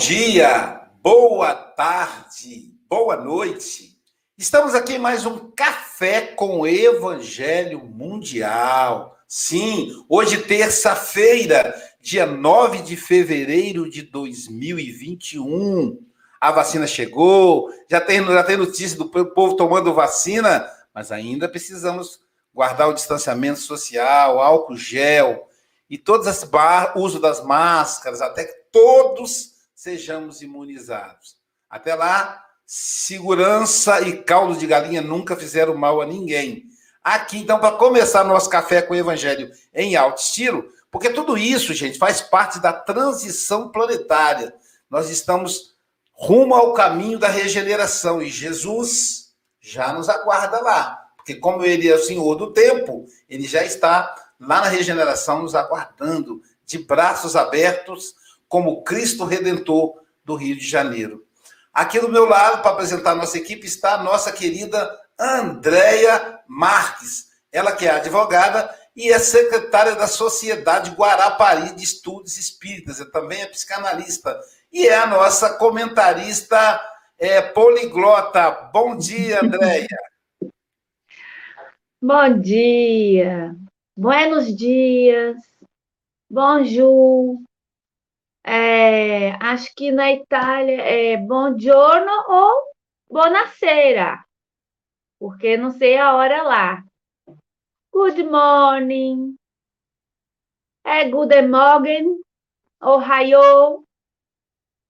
dia, boa tarde, boa noite. Estamos aqui em mais um Café com Evangelho Mundial. Sim, hoje, terça-feira, dia 9 de fevereiro de 2021. A vacina chegou, já tem, já tem notícia do povo tomando vacina, mas ainda precisamos guardar o distanciamento social, álcool gel e todas as bar, uso das máscaras, até que todos sejamos imunizados. Até lá, segurança e caldo de galinha nunca fizeram mal a ninguém. Aqui, então, para começar nosso café com o Evangelho em alto estilo, porque tudo isso, gente, faz parte da transição planetária. Nós estamos rumo ao caminho da regeneração e Jesus já nos aguarda lá. Porque, como ele é o Senhor do tempo, ele já está lá na regeneração, nos aguardando, de braços abertos, como Cristo Redentor do Rio de Janeiro. Aqui do meu lado, para apresentar a nossa equipe, está a nossa querida Andréia Marques. Ela que é advogada e é secretária da Sociedade Guarapari de Estudos Espíritas. Ela também é psicanalista. E é a nossa comentarista é, poliglota. Bom dia, Andréia. Bom dia. Buenos dias, bonjour. É, acho que na Itália é buongiorno ou buonasera, porque não sei a hora lá. Good morning, é good morning, ohio.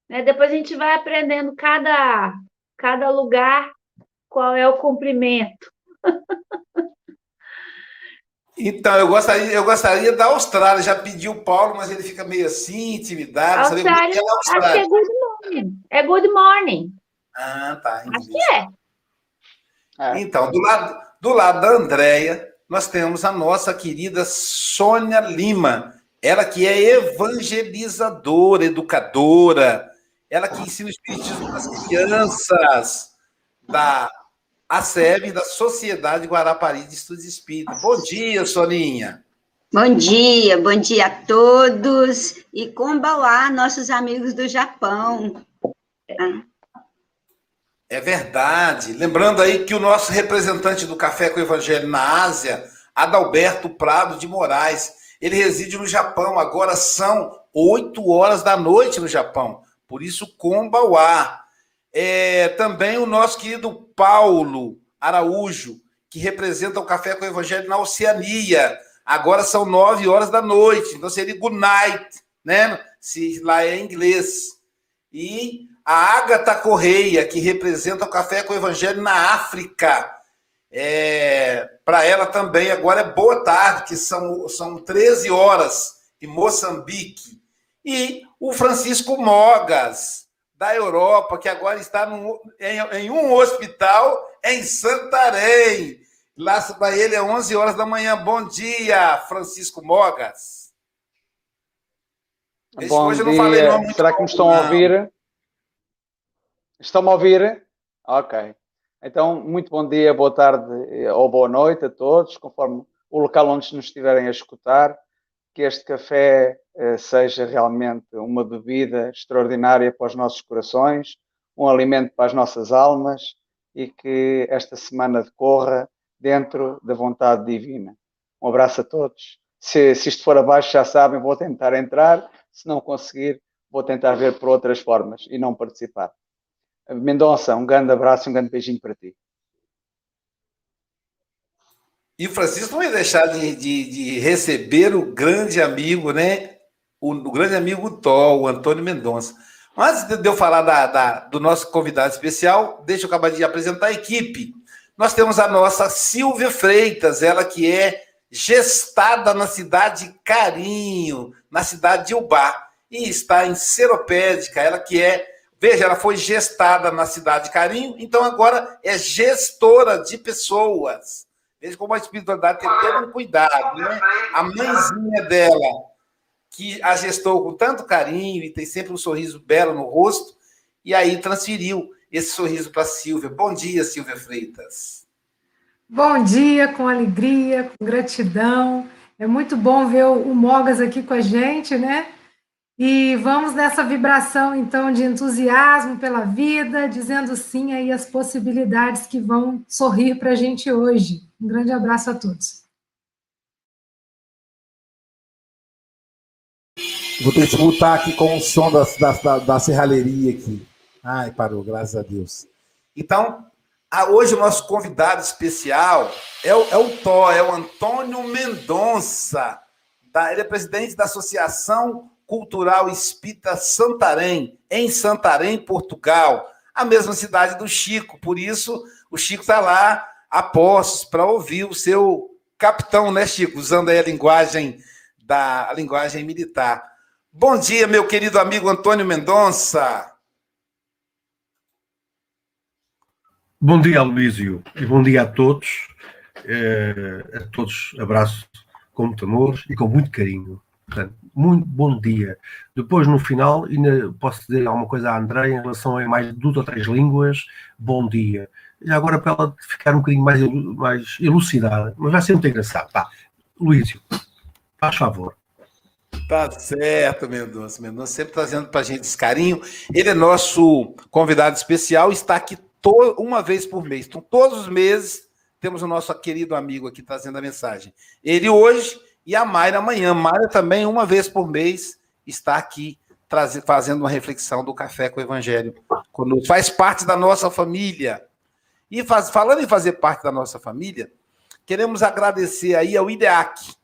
Né? Depois a gente vai aprendendo cada, cada lugar qual é o cumprimento. Então, eu gostaria, eu gostaria da Austrália. Já pediu o Paulo, mas ele fica meio assim, intimidado. Austrália, é Austrália. acho que é good morning. É good morning. Ah, tá. Acho que é. é. Então, do lado, do lado da Andréia, nós temos a nossa querida Sônia Lima. Ela que é evangelizadora, educadora. Ela que ensina o espiritismo para as crianças da a SEB da Sociedade Guarapari de Estudos Espíritas. Bom dia, Soninha. Bom dia, bom dia a todos. E combalar nossos amigos do Japão. É verdade. Lembrando aí que o nosso representante do Café com o Evangelho na Ásia, Adalberto Prado de Moraes, ele reside no Japão. Agora são 8 horas da noite no Japão. Por isso, Kombauá. É, também o nosso querido Paulo Araújo, que representa o Café com o Evangelho na Oceania. Agora são nove horas da noite, então seria good night, né? Se lá é inglês. E a Agatha Correia, que representa o Café com o Evangelho na África. É, Para ela também agora é boa tarde, que são, são 13 horas em Moçambique. E o Francisco Mogas, da Europa, que agora está num, em, em, um hospital em Santarém. Lá para ele é 11 horas da manhã. Bom dia, Francisco Mogas. Bom dia. Será que me estão a ouvir? Estão-me a ouvir? Ok. Então, muito bom dia, boa tarde ou boa noite a todos, conforme o local onde nos estiverem a escutar. Que este café eh, seja realmente uma bebida extraordinária para os nossos corações, um alimento para as nossas almas e que esta semana decorra dentro da vontade divina. Um abraço a todos. Se, se isto for abaixo, já sabem, vou tentar entrar. Se não conseguir, vou tentar ver por outras formas e não participar. Mendonça, um grande abraço e um grande beijinho para ti. E o Francisco não ia deixar de, de, de receber o grande amigo, né? o, o grande amigo Tó, o Antônio Mendonça. Antes de eu falar da, da, do nosso convidado especial, deixa eu acabar de apresentar a equipe. Nós temos a nossa Silvia Freitas, ela que é gestada na cidade de Carinho, na cidade de Ubá, e está em Seropédica, ela que é, veja, ela foi gestada na cidade de Carinho, então agora é gestora de pessoas. Veja como a espiritualidade tem todo um cuidado, né? A mãezinha dela, que a gestou com tanto carinho e tem sempre um sorriso belo no rosto, e aí transferiu esse sorriso para Silvia. Bom dia, Silvia Freitas. Bom dia, com alegria, com gratidão. É muito bom ver o Mogas aqui com a gente, né? E vamos nessa vibração, então, de entusiasmo pela vida, dizendo sim aí as possibilidades que vão sorrir para a gente hoje. Um grande abraço a todos. Vou ter que voltar aqui com o som da, da, da serralheria aqui. Ai, parou, graças a Deus. Então, hoje o nosso convidado especial é o, é o Tó, é o Antônio Mendonça. Da, ele é presidente da Associação Cultural Espírita Santarém, em Santarém, Portugal, a mesma cidade do Chico. Por isso, o Chico está lá a postos para ouvir o seu capitão, né, Chico? Usando aí a linguagem da a linguagem militar. Bom dia, meu querido amigo Antônio Mendonça. Bom dia, Luísio, e bom dia a todos. É, a todos abraço com muito amor e com muito carinho. Portanto, muito bom dia. Depois, no final, ainda posso dizer alguma coisa à André em relação a mais duas ou três línguas. Bom dia. E agora, para ela ficar um bocadinho mais, mais elucidada, mas vai ser muito engraçado. Tá. Luísio, faz favor. Tá certo, Mendonça. Mendonça sempre trazendo para a gente esse carinho. Ele é nosso convidado especial, está aqui uma vez por mês. Então, todos os meses, temos o nosso querido amigo aqui trazendo a mensagem. Ele hoje e a Mayra amanhã. Mayra também, uma vez por mês, está aqui fazendo uma reflexão do Café com o Evangelho. Quando faz parte da nossa família. E faz, falando em fazer parte da nossa família, queremos agradecer aí ao IDEAC,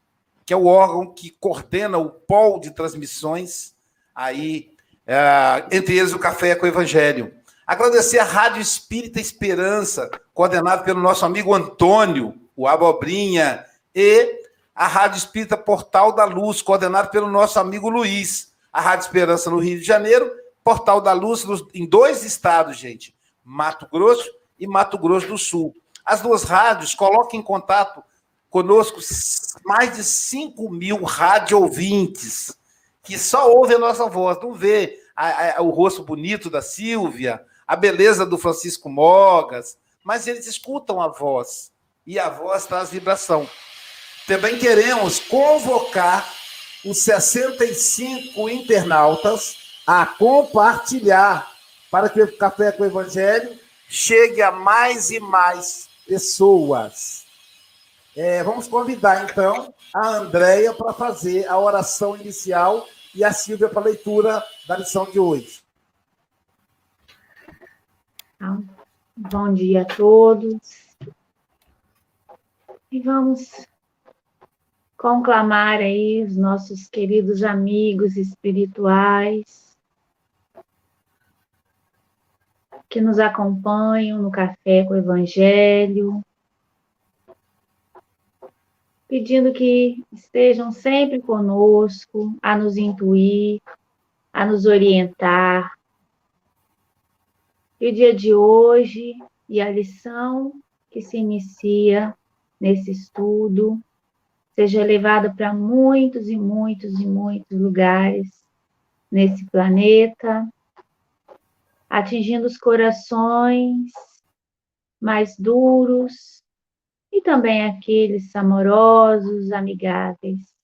que é o órgão que coordena o pol de transmissões aí, é, entre eles o Café com o Evangelho. Agradecer a Rádio Espírita Esperança, coordenado pelo nosso amigo Antônio, o Abobrinha, e a Rádio Espírita Portal da Luz, coordenado pelo nosso amigo Luiz. A Rádio Esperança no Rio de Janeiro, Portal da Luz em dois estados, gente, Mato Grosso e Mato Grosso do Sul. As duas rádios colocam em contato conosco mais de 5 mil rádio ouvintes que só ouvem a nossa voz, não vê a, a, o rosto bonito da Silvia, a beleza do Francisco Mogas, mas eles escutam a voz e a voz traz vibração. Também queremos convocar os 65 internautas a compartilhar para que o Café com o Evangelho chegue a mais e mais pessoas. É, vamos convidar, então, a Andréia para fazer a oração inicial e a Silvia para a leitura da lição de hoje. Bom dia a todos. E vamos conclamar aí os nossos queridos amigos espirituais que nos acompanham no Café com o Evangelho, pedindo que estejam sempre conosco, a nos intuir, a nos orientar. E o dia de hoje e a lição que se inicia nesse estudo seja levado para muitos e muitos e muitos lugares nesse planeta, atingindo os corações mais duros e também aqueles amorosos, amigáveis.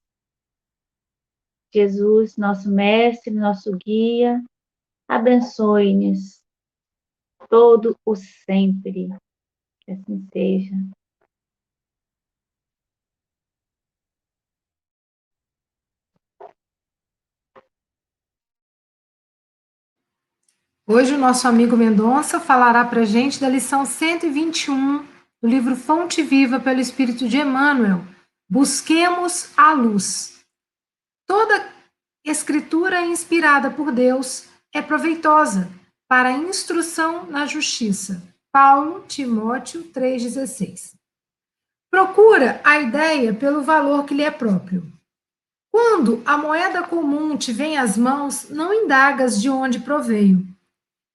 Jesus, nosso mestre, nosso guia, abençoe-nos todo o sempre. Que assim seja. Hoje o nosso amigo Mendonça falará para gente da lição 121 do livro Fonte Viva pelo Espírito de Emmanuel. Busquemos a luz. Toda escritura inspirada por Deus é proveitosa para a instrução na justiça. Paulo Timóteo 3,16. Procura a ideia pelo valor que lhe é próprio. Quando a moeda comum te vem às mãos, não indagas de onde proveio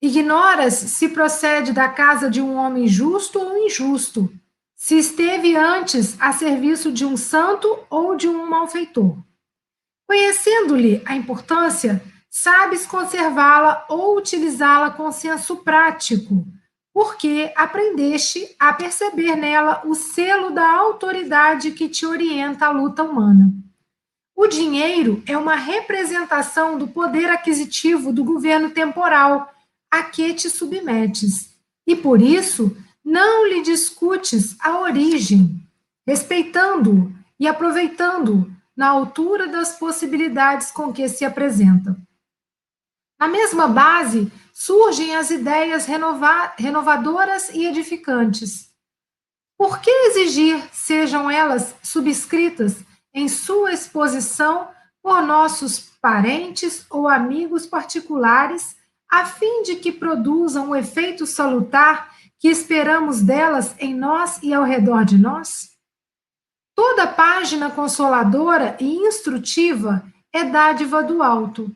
Ignoras se procede da casa de um homem justo ou injusto, se esteve antes a serviço de um santo ou de um malfeitor. Conhecendo-lhe a importância, sabes conservá-la ou utilizá-la com senso prático, porque aprendeste a perceber nela o selo da autoridade que te orienta à luta humana. O dinheiro é uma representação do poder aquisitivo do governo temporal a que te submetes, e por isso não lhe discutes a origem, respeitando-o e aproveitando-o na altura das possibilidades com que se apresenta. Na mesma base surgem as ideias renova renovadoras e edificantes. Por que exigir sejam elas subscritas em sua exposição por nossos parentes ou amigos particulares, a fim de que produzam o efeito salutar que esperamos delas em nós e ao redor de nós? Toda página consoladora e instrutiva é dádiva do alto.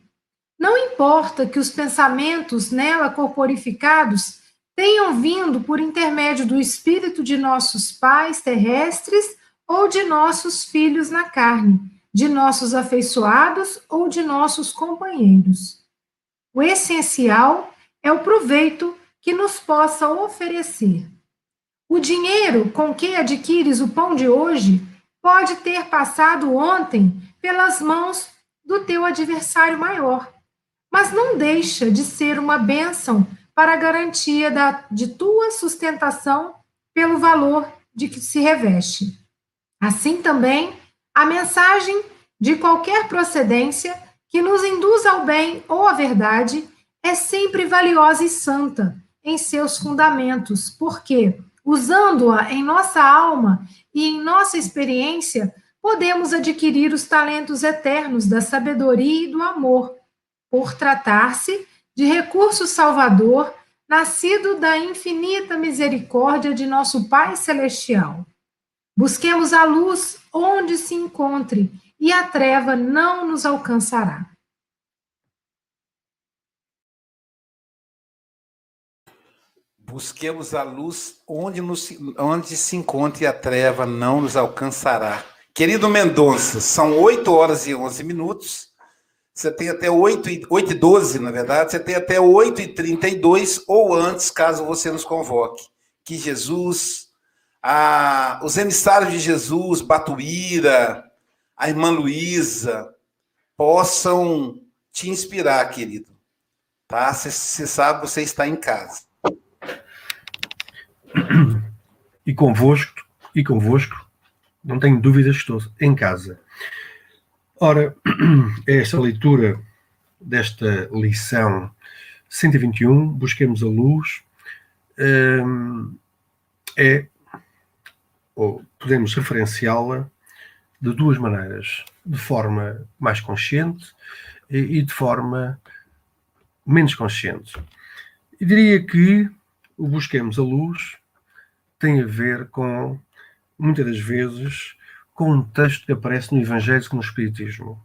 Não importa que os pensamentos nela corporificados tenham vindo por intermédio do espírito de nossos pais terrestres ou de nossos filhos na carne, de nossos afeiçoados ou de nossos companheiros. O essencial é o proveito que nos possa oferecer. O dinheiro com que adquires o pão de hoje pode ter passado ontem pelas mãos do teu adversário maior, mas não deixa de ser uma bênção para a garantia da, de tua sustentação pelo valor de que se reveste. Assim também, a mensagem de qualquer procedência que nos induz ao bem ou à verdade é sempre valiosa e santa em seus fundamentos, porque, usando-a em nossa alma e em nossa experiência, podemos adquirir os talentos eternos da sabedoria e do amor, por tratar-se de recurso salvador nascido da infinita misericórdia de nosso Pai Celestial. Busquemos a luz onde se encontre, e a treva não nos alcançará. Busquemos a luz onde, nos, onde se encontre a treva não nos alcançará. Querido Mendonça, são 8 horas e 11 minutos. Você tem até 8 e, 8 e 12, na verdade. Você tem até 8 e 32 ou antes, caso você nos convoque. Que Jesus a, os emissários de Jesus, Batuíra, a irmã Luísa, possam te inspirar, querido. Tá? Você sabe, você está em casa. E convosco, e convosco, não tenho dúvidas estou em casa. Ora, esta leitura desta lição 121, Busquemos a Luz, hum, é ou podemos referenciá-la de duas maneiras, de forma mais consciente e de forma menos consciente. E diria que o Busquemos a Luz tem a ver com, muitas das vezes, com um texto que aparece no Evangelho no Espiritismo.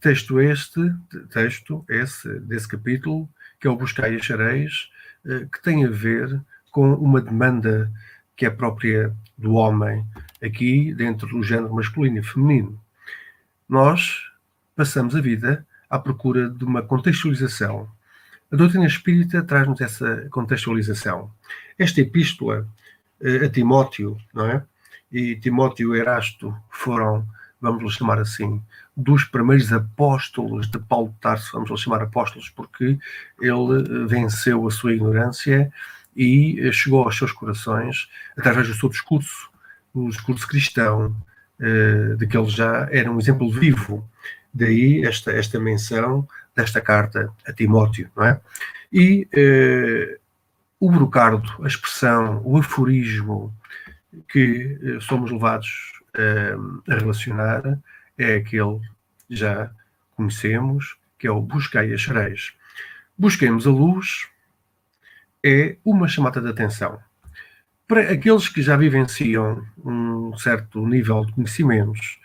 Texto este, texto esse, desse capítulo, que é o Buscai e Achareis, eh, que tem a ver com uma demanda que é própria do homem, aqui dentro do género masculino e feminino. Nós passamos a vida à procura de uma contextualização. A doutrina espírita traz-nos essa contextualização. Esta epístola eh, a Timóteo, não é? E Timóteo e Erasto foram, vamos lhe chamar assim, dos primeiros apóstolos de Paulo de Tarso, vamos lhe chamar apóstolos, porque ele eh, venceu a sua ignorância e eh, chegou aos seus corações através do seu discurso, o discurso cristão, eh, de que ele já era um exemplo vivo. Daí esta, esta menção desta carta a Timóteo, não é? E eh, o brocardo, a expressão, o aforismo que eh, somos levados a relacionar é aquele que já conhecemos, que é o buscai achareis. Busquemos a luz é uma chamada de atenção. Para aqueles que já vivenciam um certo nível de conhecimentos,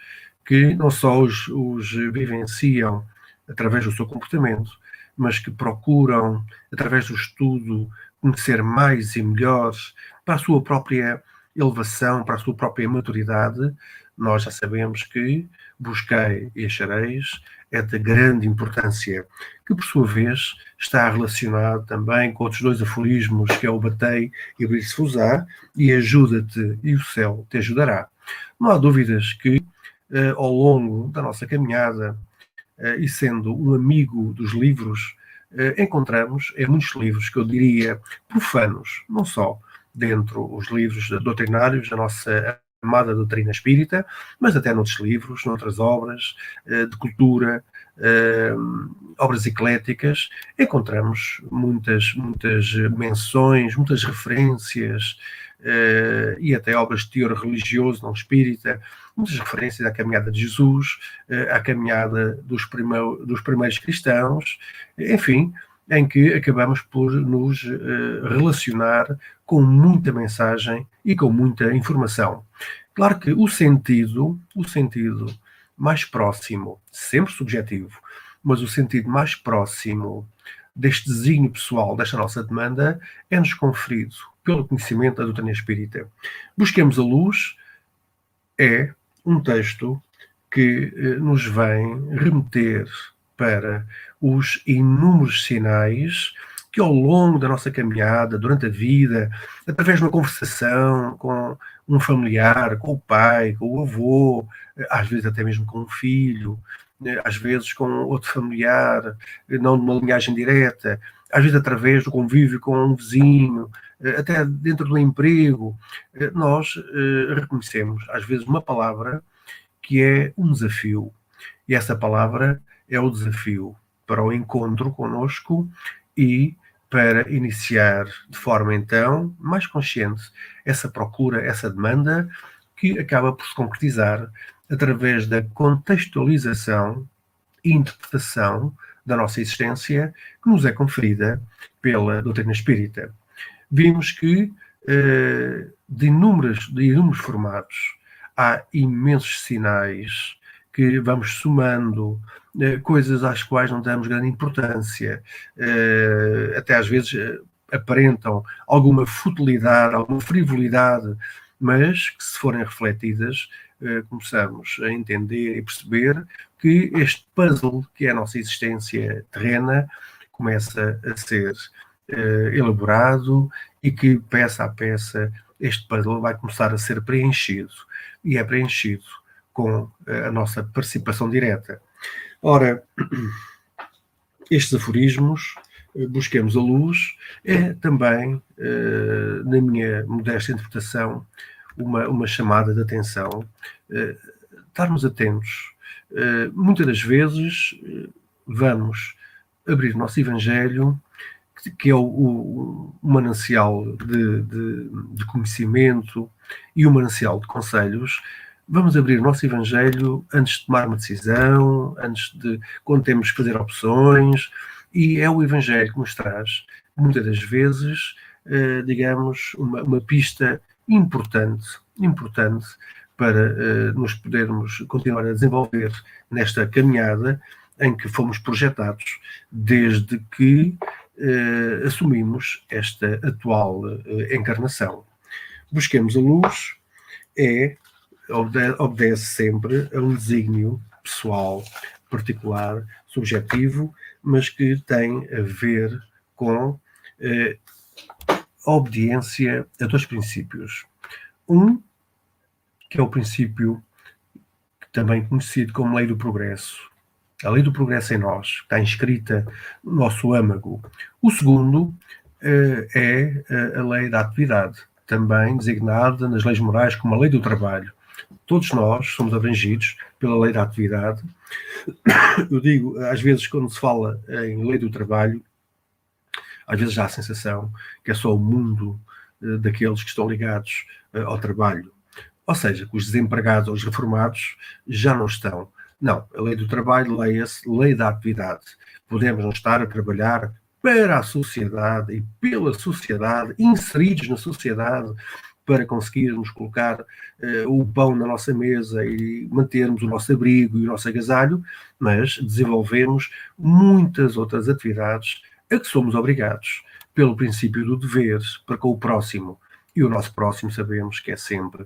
que não só os, os vivenciam através do seu comportamento, mas que procuram, através do estudo, conhecer mais e melhor para a sua própria elevação, para a sua própria maturidade, nós já sabemos que busquei e achareis é de grande importância, que por sua vez está relacionado também com outros dois aforismos, que é o batei e abrir-se-vos-á, e ajuda-te e o céu te ajudará. Não há dúvidas que ao longo da nossa caminhada e sendo um amigo dos livros, encontramos em muitos livros que eu diria profanos, não só dentro os livros doutrinários da nossa amada doutrina espírita, mas até noutros livros, noutras obras de cultura, obras ecléticas, encontramos muitas, muitas menções, muitas referências uh, e até obras de teor religioso, não espírita, muitas referências à caminhada de Jesus, uh, à caminhada dos, primeiros, dos primeiros cristãos, enfim, em que acabamos por nos uh, relacionar com muita mensagem e com muita informação. Claro que o sentido, o sentido mais próximo, sempre subjetivo, mas o sentido mais próximo deste desígnio pessoal, desta nossa demanda, é-nos conferido pelo conhecimento da doutrina espírita. Busquemos a luz é um texto que eh, nos vem remeter para os inúmeros sinais que ao longo da nossa caminhada, durante a vida, através de uma conversação com um familiar, com o pai, com o avô, às vezes até mesmo com um filho, às vezes com outro familiar, não de uma linhagem direta, às vezes através do convívio com um vizinho, até dentro do emprego, nós eh, reconhecemos, às vezes, uma palavra que é um desafio. E essa palavra é o desafio para o encontro conosco e para iniciar de forma então mais consciente essa procura, essa demanda que acaba por se concretizar através da contextualização e interpretação da nossa existência que nos é conferida pela doutrina espírita. Vimos que eh, de, inúmeros, de inúmeros formatos há imensos sinais que vamos somando, eh, coisas às quais não damos grande importância, eh, até às vezes aparentam alguma futilidade, alguma frivolidade, mas que se forem refletidas começamos a entender e perceber que este puzzle, que é a nossa existência terrena, começa a ser uh, elaborado e que, peça a peça, este puzzle vai começar a ser preenchido. E é preenchido com uh, a nossa participação direta. Ora, estes aforismos, busquemos a luz, é também, na minha modesta interpretação, uma, uma chamada de atenção, uh, estarmos atentos. Uh, muitas das vezes uh, vamos abrir o nosso Evangelho, que, que é o, o, o manancial de, de, de, conhecimento e o manancial de conselhos. Vamos abrir o nosso Evangelho antes de tomar uma decisão, antes de quando temos que fazer opções, e é o Evangelho que nos traz, muitas das vezes, digamos, uma, uma pista importante, importante para uh, nos podermos continuar a desenvolver nesta caminhada em que fomos projetados desde que uh, assumimos esta atual uh, encarnação. Busquemos a luz, é, obedece sempre a um desígnio pessoal, particular, subjetivo, mas que tem a ver com obediência a dois princípios. Um, que é o princípio também conhecido como lei do progresso. A lei do progresso em nós, está inscrita no nosso âmago. O segundo eh, é eh, a lei da atividade, também designada nas leis morais como a lei do trabalho. Todos nós somos abrangidos pela lei da atividade. Eu digo, às vezes, quando se fala em lei do trabalho, às vezes há a sensação que é só o mundo uh, daqueles que estão ligados uh, ao trabalho. Ou seja, que os desempregados ou os reformados já não estão. Não, a lei do trabalho leia-se lei da atividade. Podemos não estar a trabalhar para a sociedade e pela sociedade, inseridos na sociedade, para conseguirmos colocar uh, o pão na nossa mesa e mantermos o nosso abrigo e o nosso agasalho, mas desenvolvemos muitas outras atividades a que somos obrigados pelo princípio do dever para com o próximo. E o nosso próximo sabemos que é sempre,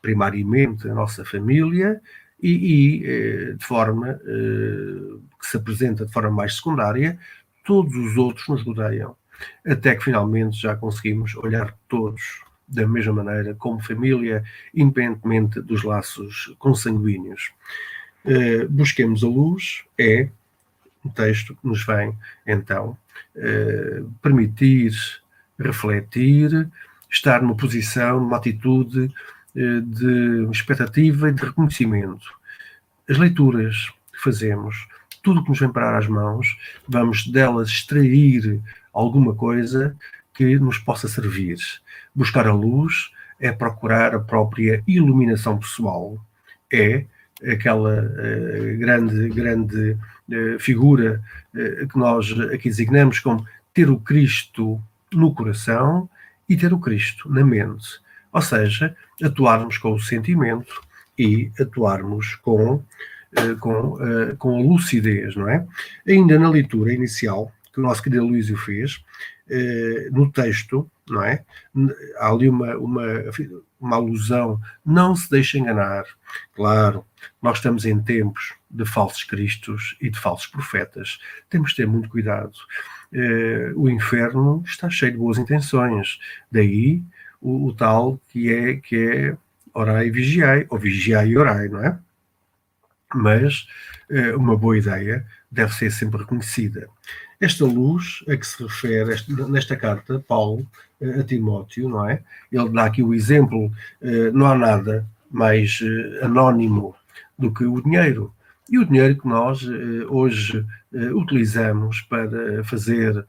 primariamente, a nossa família e, e eh, de forma eh, que se apresenta de forma mais secundária, todos os outros nos rodeiam. Até que finalmente já conseguimos olhar todos da mesma maneira como família, independentemente dos laços consanguíneos. Uh, busquemos a luz é um texto que nos vem, então, permitir refletir, estar numa posição, numa atitude uh, de expectativa e de reconhecimento. As leituras que fazemos, tudo que nos vem parar às mãos, vamos delas extrair alguma coisa que nos possa servir. Buscar a luz é procurar a própria iluminação pessoal, é aquela uh, grande, grande uh, figura uh, que nós aqui designamos como ter o Cristo no coração e ter o Cristo na mente. Ou seja, atuarmos com o sentimento e atuarmos com, com, com a lucidez, não é? Ainda na leitura inicial que o nosso querido Luísio fez, no texto, não é? Há ali uma, uma, uma alusão, não se deixe enganar. Claro, nós estamos em tempos de falsos cristos e de falsos profetas. Temos de ter muito cuidado. Eh, o inferno está cheio de boas intenções. Daí o, o tal que é, que é orai e vigiai, ou vigiai e orai, não é? Mas eh, uma boa ideia deve ser sempre reconhecida. Esta luz a que se refere nesta carta, Paulo, eh, a Timóteo, não é? Ele dá aqui o exemplo, eh, não há nada mais eh, anónimo do que o dinheiro. E o dinheiro que nós hoje utilizamos para fazer,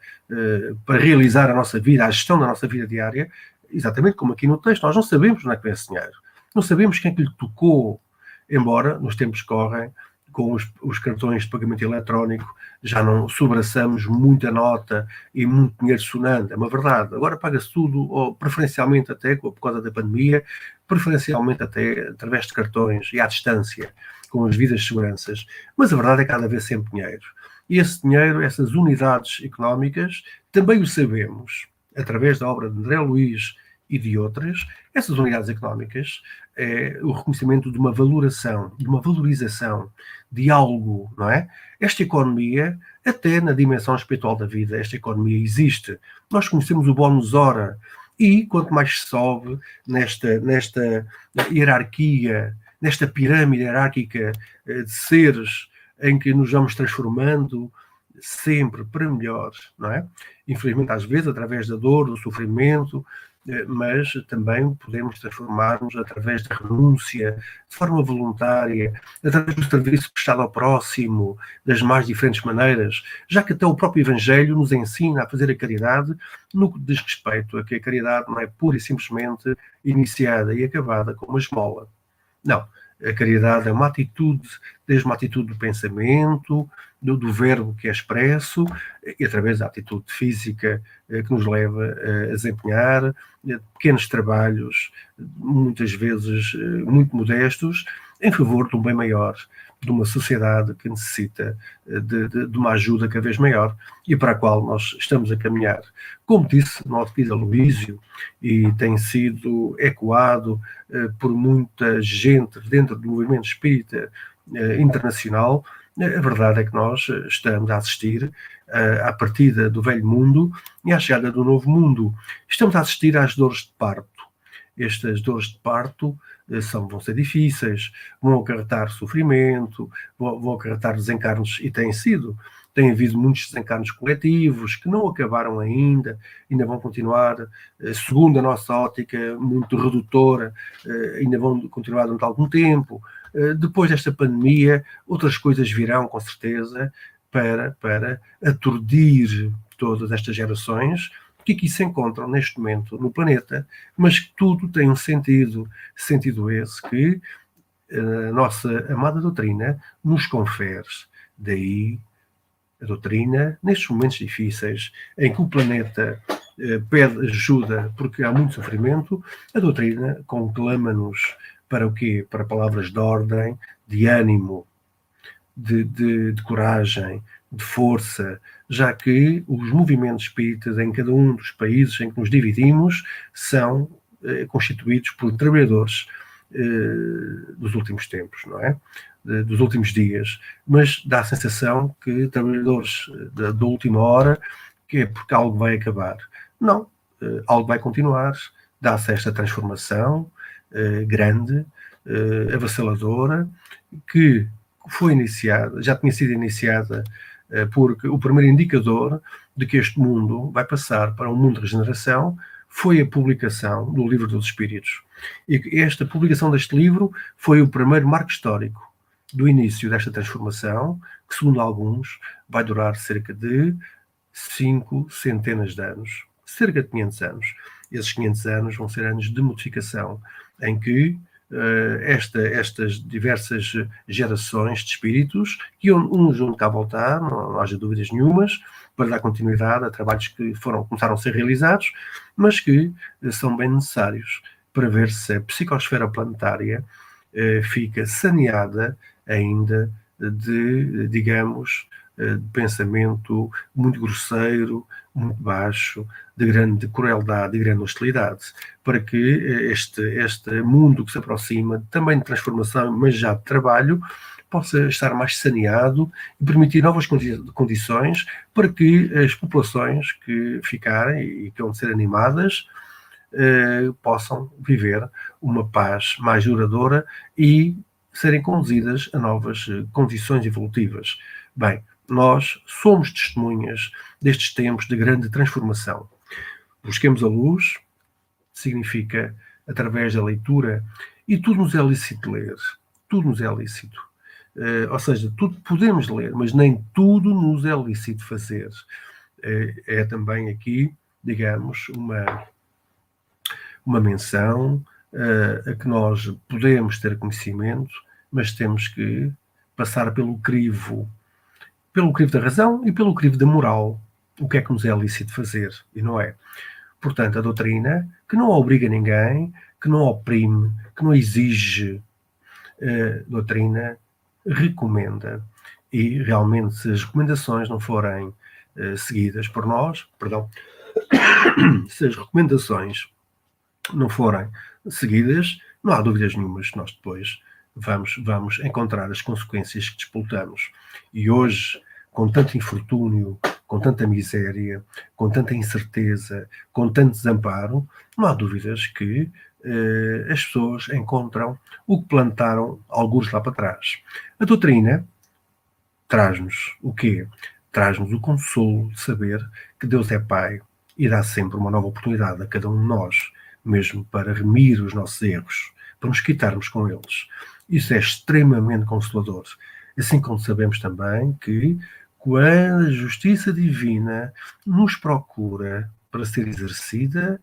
para realizar a nossa vida, a gestão da nossa vida diária, exatamente como aqui no texto, nós não sabemos onde é que vem esse dinheiro. Não sabemos quem é que lhe tocou, embora nos tempos que correm, com os, os, cartões de pagamento eletrónico já não sobraçamos muita nota e muito dinheiro sonante, é uma verdade. Agora paga-se tudo, ou preferencialmente até, por causa da pandemia, preferencialmente até através de cartões e à distância, com as vidas de seguranças. Mas a verdade é que cada vez sempre dinheiro. E esse dinheiro, essas unidades económicas, também o sabemos, através da obra de André Luiz e de outras, essas unidades económicas é o reconhecimento de uma valoração, de uma valorização de algo, não é? Esta economia, até na dimensão espiritual da vida, esta economia existe. Nós conhecemos o bónus hora e quanto mais sobe nesta, nesta hierarquia, nesta pirâmide hierárquica eh, de seres em que nos vamos transformando sempre para melhor, não é? Infelizmente, às vezes, através da dor, do sofrimento, mas também podemos transformar-nos através da renúncia, de forma voluntária, através do serviço prestado ao próximo, das mais diferentes maneiras, já que até o próprio Evangelho nos ensina a fazer a caridade no que diz respeito a que a caridade não é pura e simplesmente iniciada e acabada com uma esmola. Não, a caridade é uma atitude, desde uma atitude do pensamento, do, do, verbo que é expresso, e através da atitude física eh, que nos leva a desempenhar eh, pequenos trabalhos, muitas vezes eh, muito modestos, em favor de um bem maior, de uma sociedade que necessita de, de, de, uma ajuda cada vez maior e para a qual nós estamos a caminhar. Como disse nosso querido Luísio, e tem sido ecoado por muita gente dentro do movimento espírita internacional, a verdade é que nós estamos a assistir uh, à partida do velho mundo e à chegada do novo mundo. Estamos a assistir às dores de parto. Estas dores de parto uh, são, vão ser difíceis, vão acarretar sofrimento, vão, acarretar desencarnos, e têm sido. Tem havido muitos desencarnos coletivos que não acabaram ainda, ainda vão continuar, segundo a nossa ótica muito redutora, ainda vão continuar durante algum tempo eh, depois desta pandemia, outras coisas virão, com certeza, para, para aturdir todas estas gerações que aqui se encontram neste momento no planeta, mas que tudo tem um sentido, sentido esse que eh, a nossa amada doutrina nos confere. Daí a doutrina, nestes momentos difíceis em que o planeta eh, pede ajuda porque há muito sofrimento, a doutrina conclama-nos para o quê? Para palavras de ordem, de ânimo, de, de, de coragem, de força, já que os movimentos espíritas em cada um dos países em que nos dividimos são eh, constituídos por trabalhadores eh, dos últimos tempos, não é? De, dos últimos dias, mas dá a sensação que trabalhadores da, da última hora, que é porque algo vai acabar. Não, eh, algo vai continuar, dá-se esta transformação grande, uh, avassaladora, que foi iniciada, já tinha sido iniciada, uh, porque o primeiro indicador de que este mundo vai passar para um mundo de regeneração foi a publicação do Livro dos Espíritos. E esta publicação deste livro foi o primeiro marco histórico do início desta transformação, que, segundo alguns, vai durar cerca de cinco centenas de anos, cerca de 500 anos. Esses 500 anos vão ser anos de modificação, em que uh, esta, estas diversas gerações de espíritos, que uns vão cá voltar, não, não haja dúvidas nenhumas, para dar continuidade a trabalhos que foram, começaram a ser realizados, mas que uh, são bem necessários para ver se a psicosfera planetária uh, fica saneada ainda de, digamos, eh, de pensamento muito grosseiro, muito baixo, de grande crueldade e grande hostilidade, para que eh, este, este mundo que se aproxima, também de transformação, mas já de trabalho, possa estar mais saneado e permitir novas condições para que as populações que ficarem e que vão ser animadas eh, possam viver uma paz mais duradoura e serem conduzidas a novas eh, condições evolutivas. Bem, nós somos testemunhas destes tempos de grande transformação. Busquemos a luz, significa através da leitura, e tudo nos é lícito ler, tudo nos é lícito. Uh, ou seja, tudo podemos ler, mas nem tudo nos é lícito fazer. Uh, é também aqui, digamos, uma, uma menção uh, a que nós podemos ter conhecimento, mas temos que passar pelo crivo pelo crivo da razão e pelo crivo da moral, o que é que nos é lícito fazer e não é. Portanto, a doutrina que não obriga ninguém, que não oprime, que não exige, eh, doutrina recomenda. E realmente, se as recomendações não forem uh, seguidas por nós, perdão, se as recomendações não forem seguidas, não há dúvidas nenhumas que nós depois vamos, vamos encontrar as consequências que disputamos. E hoje, com tanto infortúnio, com tanta miséria, com tanta incerteza, com tanto desamparo, não há dúvidas que eh, as pessoas encontram o que plantaram alguns lá para trás. A doutrina traz-nos o quê? Traz-nos o consolo de saber que Deus é Pai e dá sempre uma nova oportunidade a cada um de nós, mesmo para remir os nossos erros, para nos quitarmos com eles. Isso é extremamente consolador. Assim como sabemos também que quando a justiça divina nos procura para ser exercida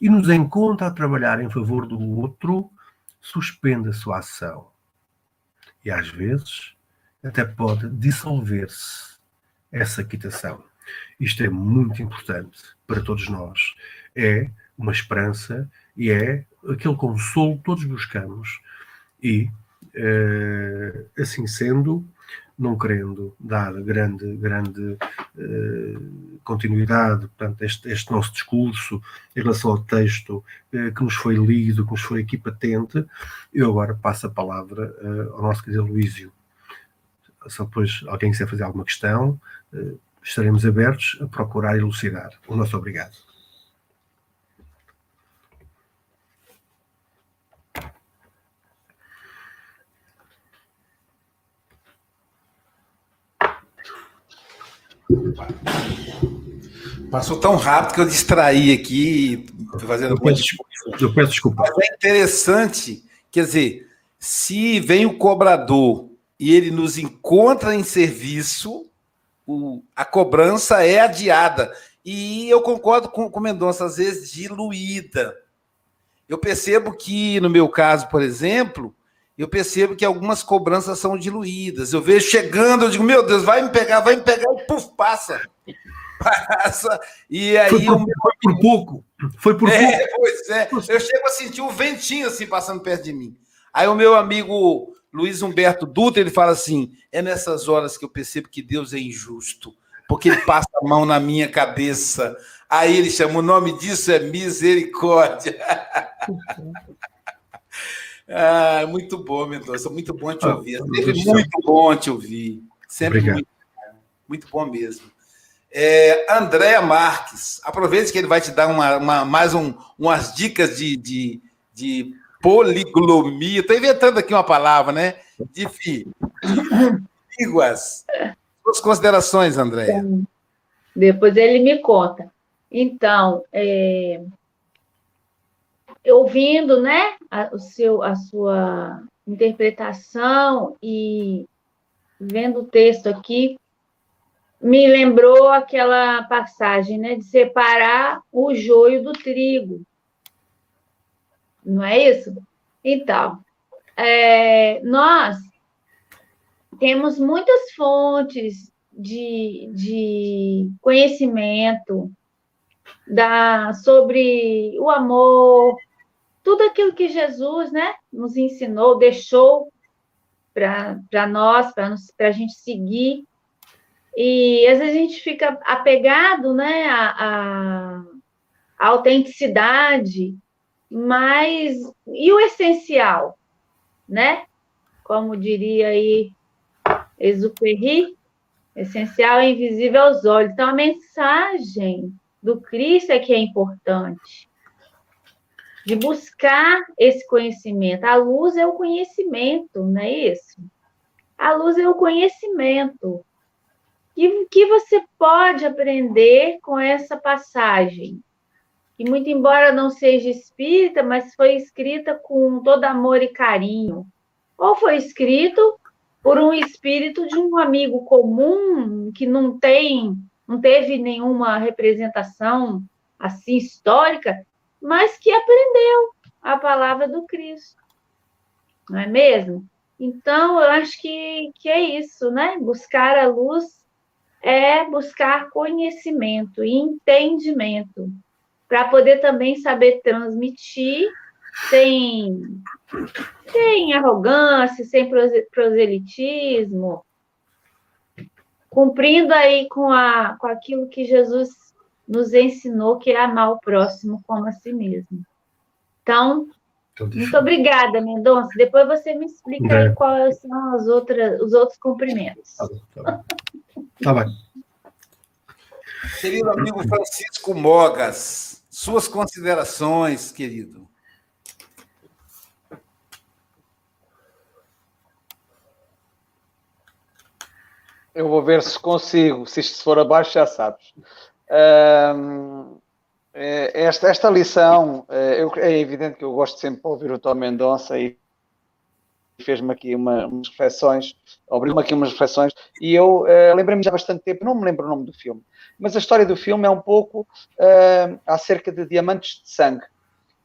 e nos encontra a trabalhar em favor do outro, suspende a sua ação. E às vezes até pode dissolver-se essa quitação. Isto é muito importante para todos nós. É uma esperança e é aquele consolo que todos buscamos. E Uh, assim sendo, não querendo dar grande, grande uh, continuidade, portanto, este, este, nosso discurso em relação ao texto uh, que nos foi lido, que nos foi aqui patente, eu agora passo a palavra ao nosso querido Luísio. Só depois alguém quiser fazer alguma questão, estaremos abertos a procurar elucidar. O nosso obrigado. Passou tão rápido que eu distraí aqui, fazendo eu peço, eu peço desculpa. Mas é interessante, quer dizer, se vem o cobrador e ele nos encontra em serviço, o, a cobrança é adiada. E eu concordo com o Mendonça, às vezes diluída. Eu percebo que, no meu caso, por exemplo, eu percebo que algumas cobranças são diluídas. Eu vejo chegando, eu digo, meu Deus, vai me pegar, vai me pegar, e puf, passa. Passa. E aí. Foi por, foi por pouco. Foi por é, pouco. Pois é. Eu chego a sentir um ventinho assim passando perto de mim. Aí o meu amigo Luiz Humberto Dutra, ele fala assim: é nessas horas que eu percebo que Deus é injusto, porque ele passa a mão na minha cabeça. Aí ele chama o nome disso é misericórdia. Ah, muito bom, Mendonça. Muito bom te ah, ouvir. Sempre muito bom te ouvir. Sempre muito, muito bom mesmo. É, Andréa Marques, aproveite que ele vai te dar uma, uma mais um, umas dicas de, de, de poliglomia. Estou inventando aqui uma palavra, né? De, de línguas. Suas considerações, Andréa. Depois ele me conta. Então, é, ouvindo, né, a, o seu, a sua interpretação e vendo o texto aqui, me lembrou aquela passagem, né, de separar o joio do trigo. Não é isso? Então, é, nós temos muitas fontes de, de conhecimento da, sobre o amor, tudo aquilo que Jesus né, nos ensinou, deixou para nós, para a gente seguir. E às vezes a gente fica apegado né, à, à, autenticidade, mas e o essencial, né? Como diria aí Exupéry, essencial e invisível aos olhos. Então, a mensagem do Cristo é que é importante. De buscar esse conhecimento. A luz é o conhecimento, não é isso? A luz é o conhecimento. E que você pode aprender com essa passagem? Que, muito embora não seja espírita, mas foi escrita com todo amor e carinho. Ou foi escrito por um espírito de um amigo comum que não tem, não teve nenhuma representação assim histórica, mas que aprendeu a palavra do Cristo. Não é mesmo? Então, eu acho que, que é isso, né? Buscar a luz é buscar conhecimento e entendimento, para poder também saber transmitir sem, sem arrogância, sem proselitismo, cumprindo aí com, a, com aquilo que Jesus nos ensinou, que é amar o próximo como a si mesmo. Então, então muito obrigada, Mendonça. Depois você me explica é. aí quais são as outras, os outros cumprimentos. Tá bom, tá bom. Tá bem. Querido amigo Francisco Mogas, suas considerações, querido. Eu vou ver se consigo. Se isto for abaixo, já sabes. É, esta, esta lição, é, eu, é evidente que eu gosto sempre de ouvir o Tom Mendonça e fez-me aqui uma, umas reflexões, abriu-me aqui umas reflexões, e eu uh, lembrei-me já há bastante tempo, não me lembro o nome do filme, mas a história do filme é um pouco uh, acerca de diamantes de sangue,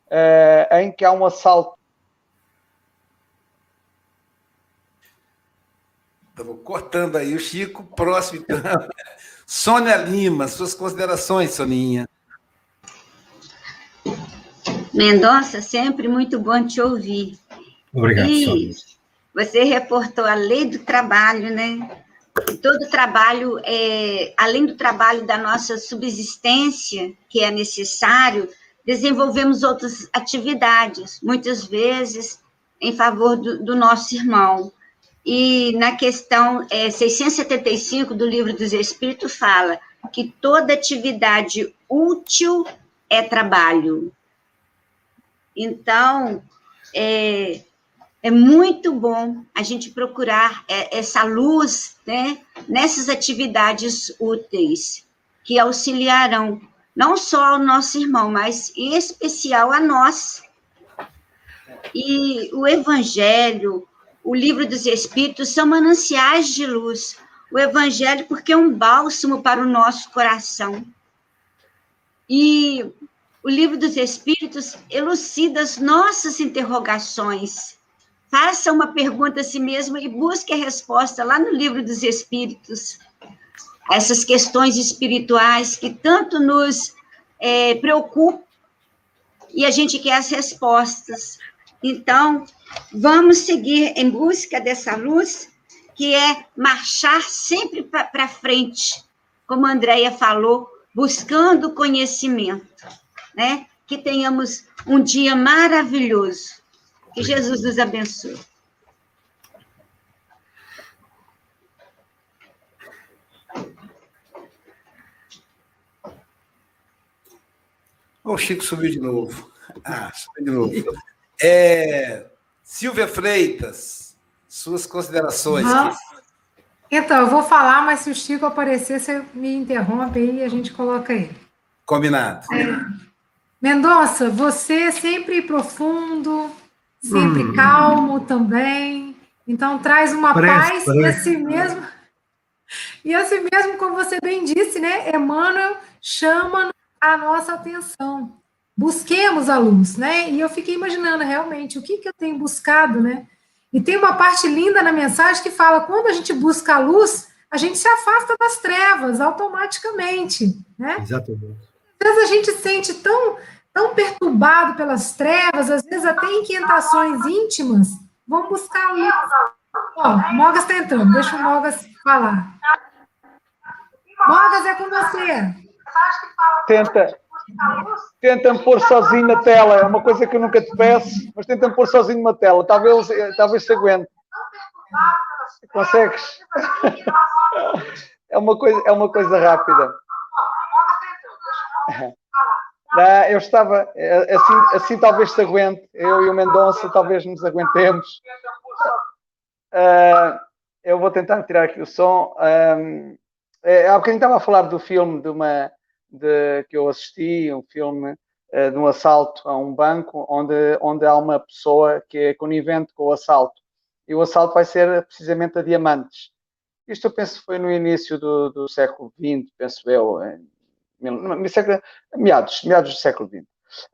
uh, em que há um assalto Estamos cortando aí o Chico. Próximo, então. Sônia Lima, suas considerações, Soninha. Mendonça, sempre muito bom te ouvir. Obrigado, e Sônia. Você reportou a lei do trabalho, né? todo trabalho, é, além do trabalho da nossa subsistência, que é necessário, desenvolvemos outras atividades, muitas vezes em favor do, do nosso irmão. E na questão é, 675 do Livro dos Espíritos fala que toda atividade útil é trabalho. Então, é, é muito bom a gente procurar é, essa luz né, nessas atividades úteis que auxiliarão não só ao nosso irmão, mas em especial a nós. E o Evangelho, o livro dos Espíritos são mananciais de luz. O Evangelho, porque é um bálsamo para o nosso coração. E o livro dos Espíritos elucida as nossas interrogações. Faça uma pergunta a si mesmo e busque a resposta lá no livro dos Espíritos. Essas questões espirituais que tanto nos é, preocupam e a gente quer as respostas. Então, Vamos seguir em busca dessa luz, que é marchar sempre para frente, como a Andrea falou, buscando conhecimento, né? Que tenhamos um dia maravilhoso. Que Jesus nos abençoe. O Chico subiu de novo. Ah, subiu de novo. É, Silvia Freitas, suas considerações. Então, eu vou falar, mas se o Chico aparecer, você me interrompe aí e a gente coloca ele. Combinado. É. Mendonça, você é sempre profundo, sempre hum. calmo também. Então, traz uma parece, paz parece. e assim mesmo. E assim mesmo, como você bem disse, né? Emmanuel chama a nossa atenção. Busquemos a luz, né? E eu fiquei imaginando realmente o que, que eu tenho buscado, né? E tem uma parte linda na mensagem que fala: quando a gente busca a luz, a gente se afasta das trevas automaticamente, né? Exatamente. Às vezes a gente se sente tão, tão perturbado pelas trevas, às vezes até inquietações íntimas. Vamos buscar a luz. Ó, o Mogas está entrando, deixa o Mogas falar. Mogas, é com você. Tenta, tenta-me pôr sozinho na tela. É uma coisa que eu nunca te peço, mas tenta-me pôr sozinho na tela. Talvez, talvez se aguente. Consegues? É uma coisa, é uma coisa rápida. eu estava assim, assim talvez se aguente. Eu e o Mendonça talvez nos aguentemos. Uh, eu vou tentar tirar aqui o som. Um, é, há bocadinho estava a falar do filme de uma de, que eu assisti, um filme uh, de um assalto a um banco, onde, onde há uma pessoa que é conivente com o assalto. E o assalto vai ser precisamente a diamantes. Isto eu penso foi no início do, do século XX, penso eu, em, meados, meados do século XX.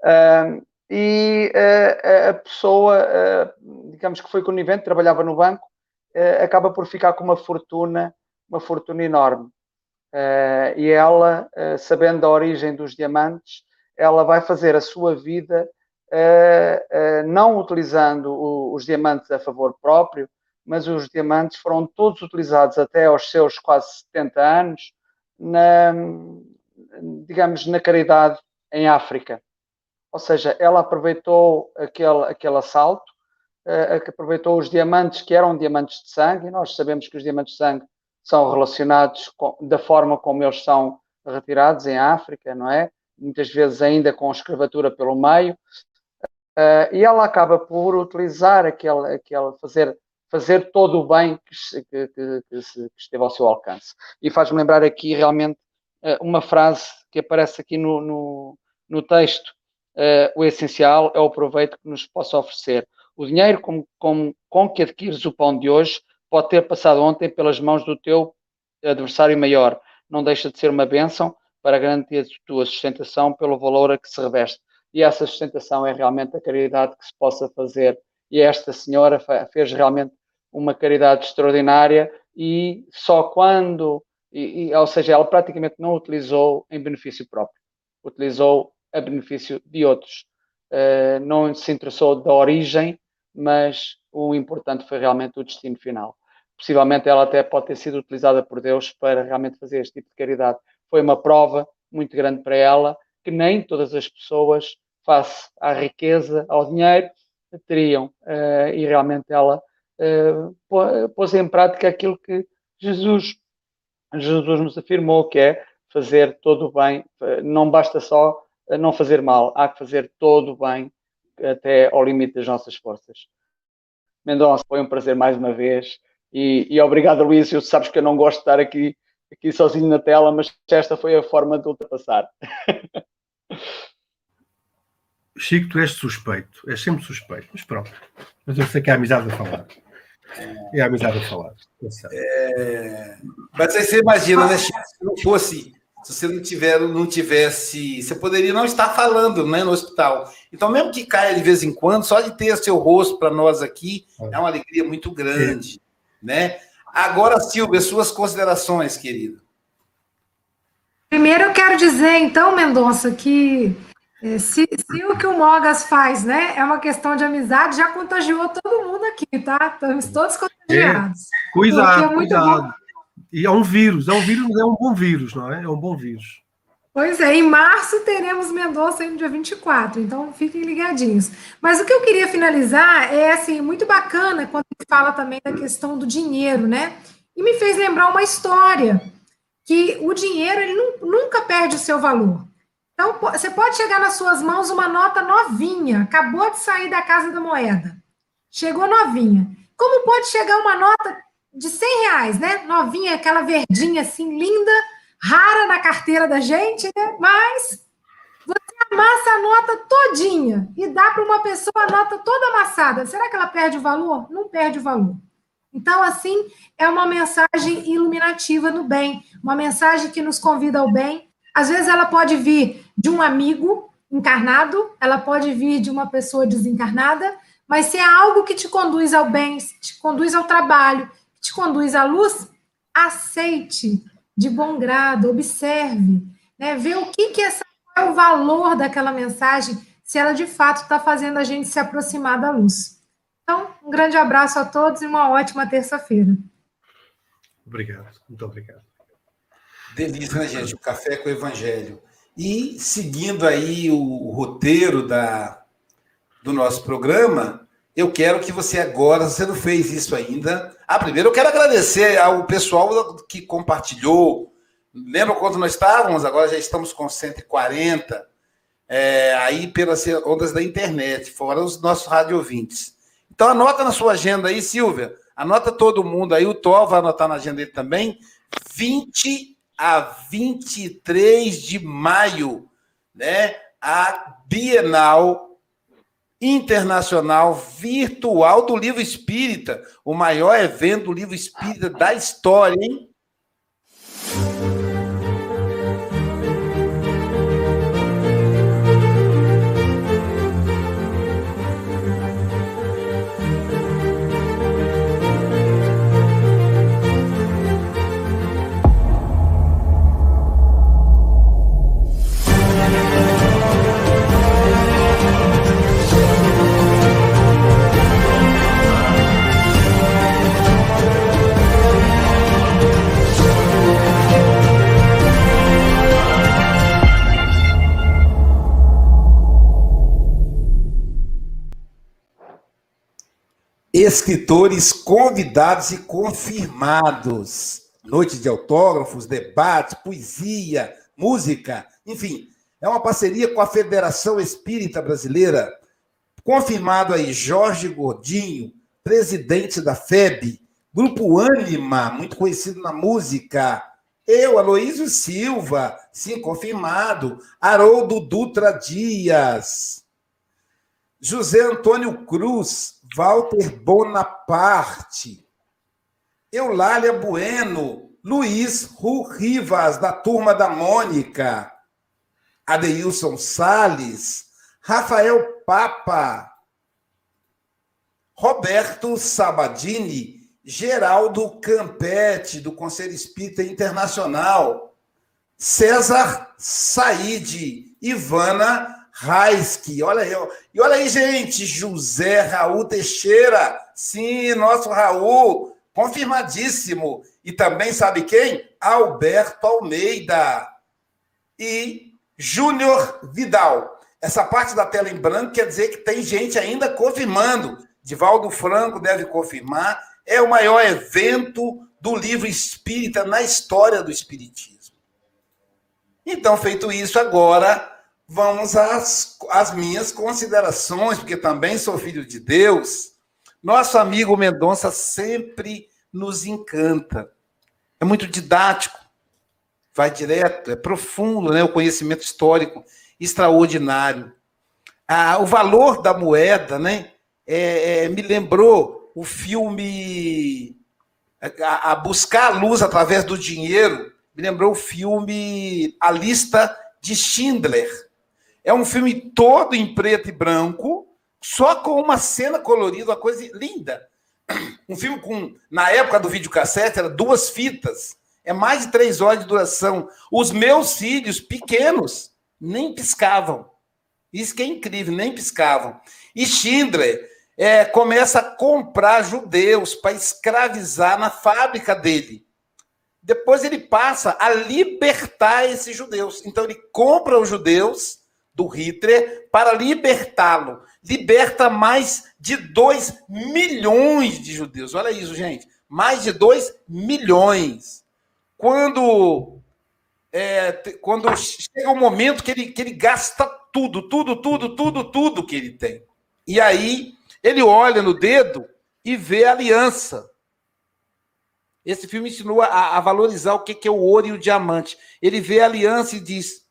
Uh, e uh, a pessoa, uh, digamos que foi conivente, trabalhava no banco, acaba por ficar com uma fortuna, uma fortuna enorme. Uh, e ela, uh, sabendo a origem dos diamantes, ela vai fazer a sua vida uh, não utilizando o, os diamantes a favor próprio, mas os diamantes foram todos utilizados até aos seus quase 70 anos, na, digamos, na caridade em África. Ou seja, ela aproveitou aquele, aquele assalto, aproveitou os diamantes que eram diamantes de sangue, e nós sabemos que os diamantes de sangue são relacionados com, da forma como eles são retirados em África, não é? Muitas vezes ainda com escravatura pelo meio. Uh, e ela acaba por utilizar aquele, aquele fazer, fazer todo o bem que, que, que, que esteve ao seu alcance. E faz-me lembrar aqui realmente uh, uma frase que aparece aqui no, no, no texto. Uh, o essencial é o proveito que nos possa oferecer. O dinheiro com, com, com que adquires o pão de hoje pode ter passado ontem pelas mãos do teu adversário maior. Não deixa de ser uma bênção para garantir a tua sustentação pelo valor a que se reveste. E essa sustentação é realmente a caridade que se possa fazer. E esta senhora fez realmente uma caridade extraordinária e só quando, e, e, ou seja, ela praticamente não utilizou em benefício próprio, utilizou a benefício de outros. Uh, não se interessou da origem, mas o importante foi realmente o destino final possivelmente ela até pode ter sido utilizada por Deus para realmente fazer este tipo de caridade. Foi uma prova muito grande para ela que nem todas as pessoas, face à riqueza, ao dinheiro, teriam. Uh, e realmente ela uh, pôs em prática aquilo que Jesus, Jesus nos afirmou, que é fazer todo o bem. Não basta só não fazer mal, há que fazer todo o bem até ao limite das nossas forças. Mendonça, foi um prazer mais uma vez. E, e obrigado, Luís. Eu sabes que eu não gosto de estar aqui, aqui sozinho na tela, mas esta foi a forma de ultrapassar. Chico, tu és suspeito, és sempre suspeito, mas pronto. Mas eu sei que é a amizade a falar. É a amizade a falar. É... Mas aí você imagina, né, Chico, se não fosse, se você não, tiver, não tivesse, você poderia não estar falando né, no hospital. Então, mesmo que caia de vez em quando, só de ter seu rosto para nós aqui é uma alegria muito grande né? Agora, Silvia, suas considerações, querida. Primeiro eu quero dizer, então, Mendonça, que é, se, se, o que o Mogas faz, né, é uma questão de amizade, já contagiou todo mundo aqui, tá? Estamos todos contagiados. É, cuidado, é cuidado. Bom. E é um vírus, é um vírus, é um bom vírus, não é? É um bom vírus. Pois é, em março teremos Mendonça no dia 24, então fiquem ligadinhos. Mas o que eu queria finalizar é assim, muito bacana quando ele fala também da questão do dinheiro, né? E me fez lembrar uma história que o dinheiro ele nunca perde o seu valor. Então, você pode chegar nas suas mãos uma nota novinha, acabou de sair da casa da moeda, chegou novinha. Como pode chegar uma nota de 100 reais, né? Novinha, aquela verdinha assim, linda, rara na carteira da gente, né? Mas você amassa a nota todinha e dá para uma pessoa a nota toda amassada. Será que ela perde o valor? Não perde o valor. Então, assim, é uma mensagem iluminativa no bem, uma mensagem que nos convida ao bem. Às vezes ela pode vir de um amigo encarnado, ela pode vir de uma pessoa desencarnada, mas se é algo que te conduz ao bem, te conduz ao trabalho, te conduz à luz, aceite de bom grado, observe, né? Vê o que, que essa, é o valor daquela mensagem, se ela de fato está fazendo a gente se aproximar da luz. Então, um grande abraço a todos e uma ótima terça-feira. Obrigado, muito obrigado. Delícia, né, gente? O café com o evangelho. E seguindo aí o, o roteiro da, do nosso programa, eu quero que você agora, você não fez isso ainda. Ah, primeiro eu quero agradecer ao pessoal que compartilhou. Lembra quando nós estávamos? Agora já estamos com 140. É, aí pelas ondas da internet, fora os nossos rádio ouvintes. Então anota na sua agenda aí, Silvia. Anota todo mundo aí, o Thor vai anotar na agenda dele também. 20 a 23 de maio, né? A Bienal Internacional Virtual do Livro Espírita, o maior evento do livro espírita da história, hein? Escritores convidados e confirmados. Noite de autógrafos, debates, poesia, música, enfim. É uma parceria com a Federação Espírita Brasileira. Confirmado aí Jorge Gordinho, presidente da FEB, Grupo Ânima, muito conhecido na música. Eu, Aloísio Silva, sim, confirmado. Haroldo Dutra Dias. José Antônio Cruz, Walter Bonaparte, Eulália Bueno, Luiz Ru Rivas, da turma da Mônica, Adeilson Sales, Rafael Papa, Roberto Sabadini, Geraldo Campete, do Conselho Espírita Internacional, César Said, Ivana Raiski, olha aí, e olha aí, gente, José Raul Teixeira, sim, nosso Raul, confirmadíssimo. E também sabe quem? Alberto Almeida e Júnior Vidal. Essa parte da tela em branco quer dizer que tem gente ainda confirmando. Divaldo Franco deve confirmar. É o maior evento do livro espírita na história do espiritismo. Então, feito isso, agora vamos às, às minhas considerações, porque também sou filho de Deus. Nosso amigo Mendonça sempre nos encanta. É muito didático, vai direto, é profundo, né? o conhecimento histórico extraordinário. Ah, o valor da moeda né? É, é, me lembrou o filme a, a, Buscar a Luz através do Dinheiro, me lembrou o filme A Lista de Schindler, é um filme todo em preto e branco, só com uma cena colorida, uma coisa linda. Um filme com, na época do videocassete, era duas fitas. É mais de três horas de duração. Os meus filhos pequenos nem piscavam. Isso que é incrível, nem piscavam. E Schindler é, começa a comprar judeus para escravizar na fábrica dele. Depois ele passa a libertar esses judeus. Então ele compra os judeus do Hitler para libertá-lo. Liberta mais de 2 milhões de judeus. Olha isso, gente. Mais de 2 milhões. Quando é, quando chega um momento que ele, que ele gasta tudo, tudo, tudo, tudo, tudo que ele tem. E aí ele olha no dedo e vê a aliança. Esse filme ensinou a, a valorizar o que, que é o ouro e o diamante. Ele vê a aliança e diz: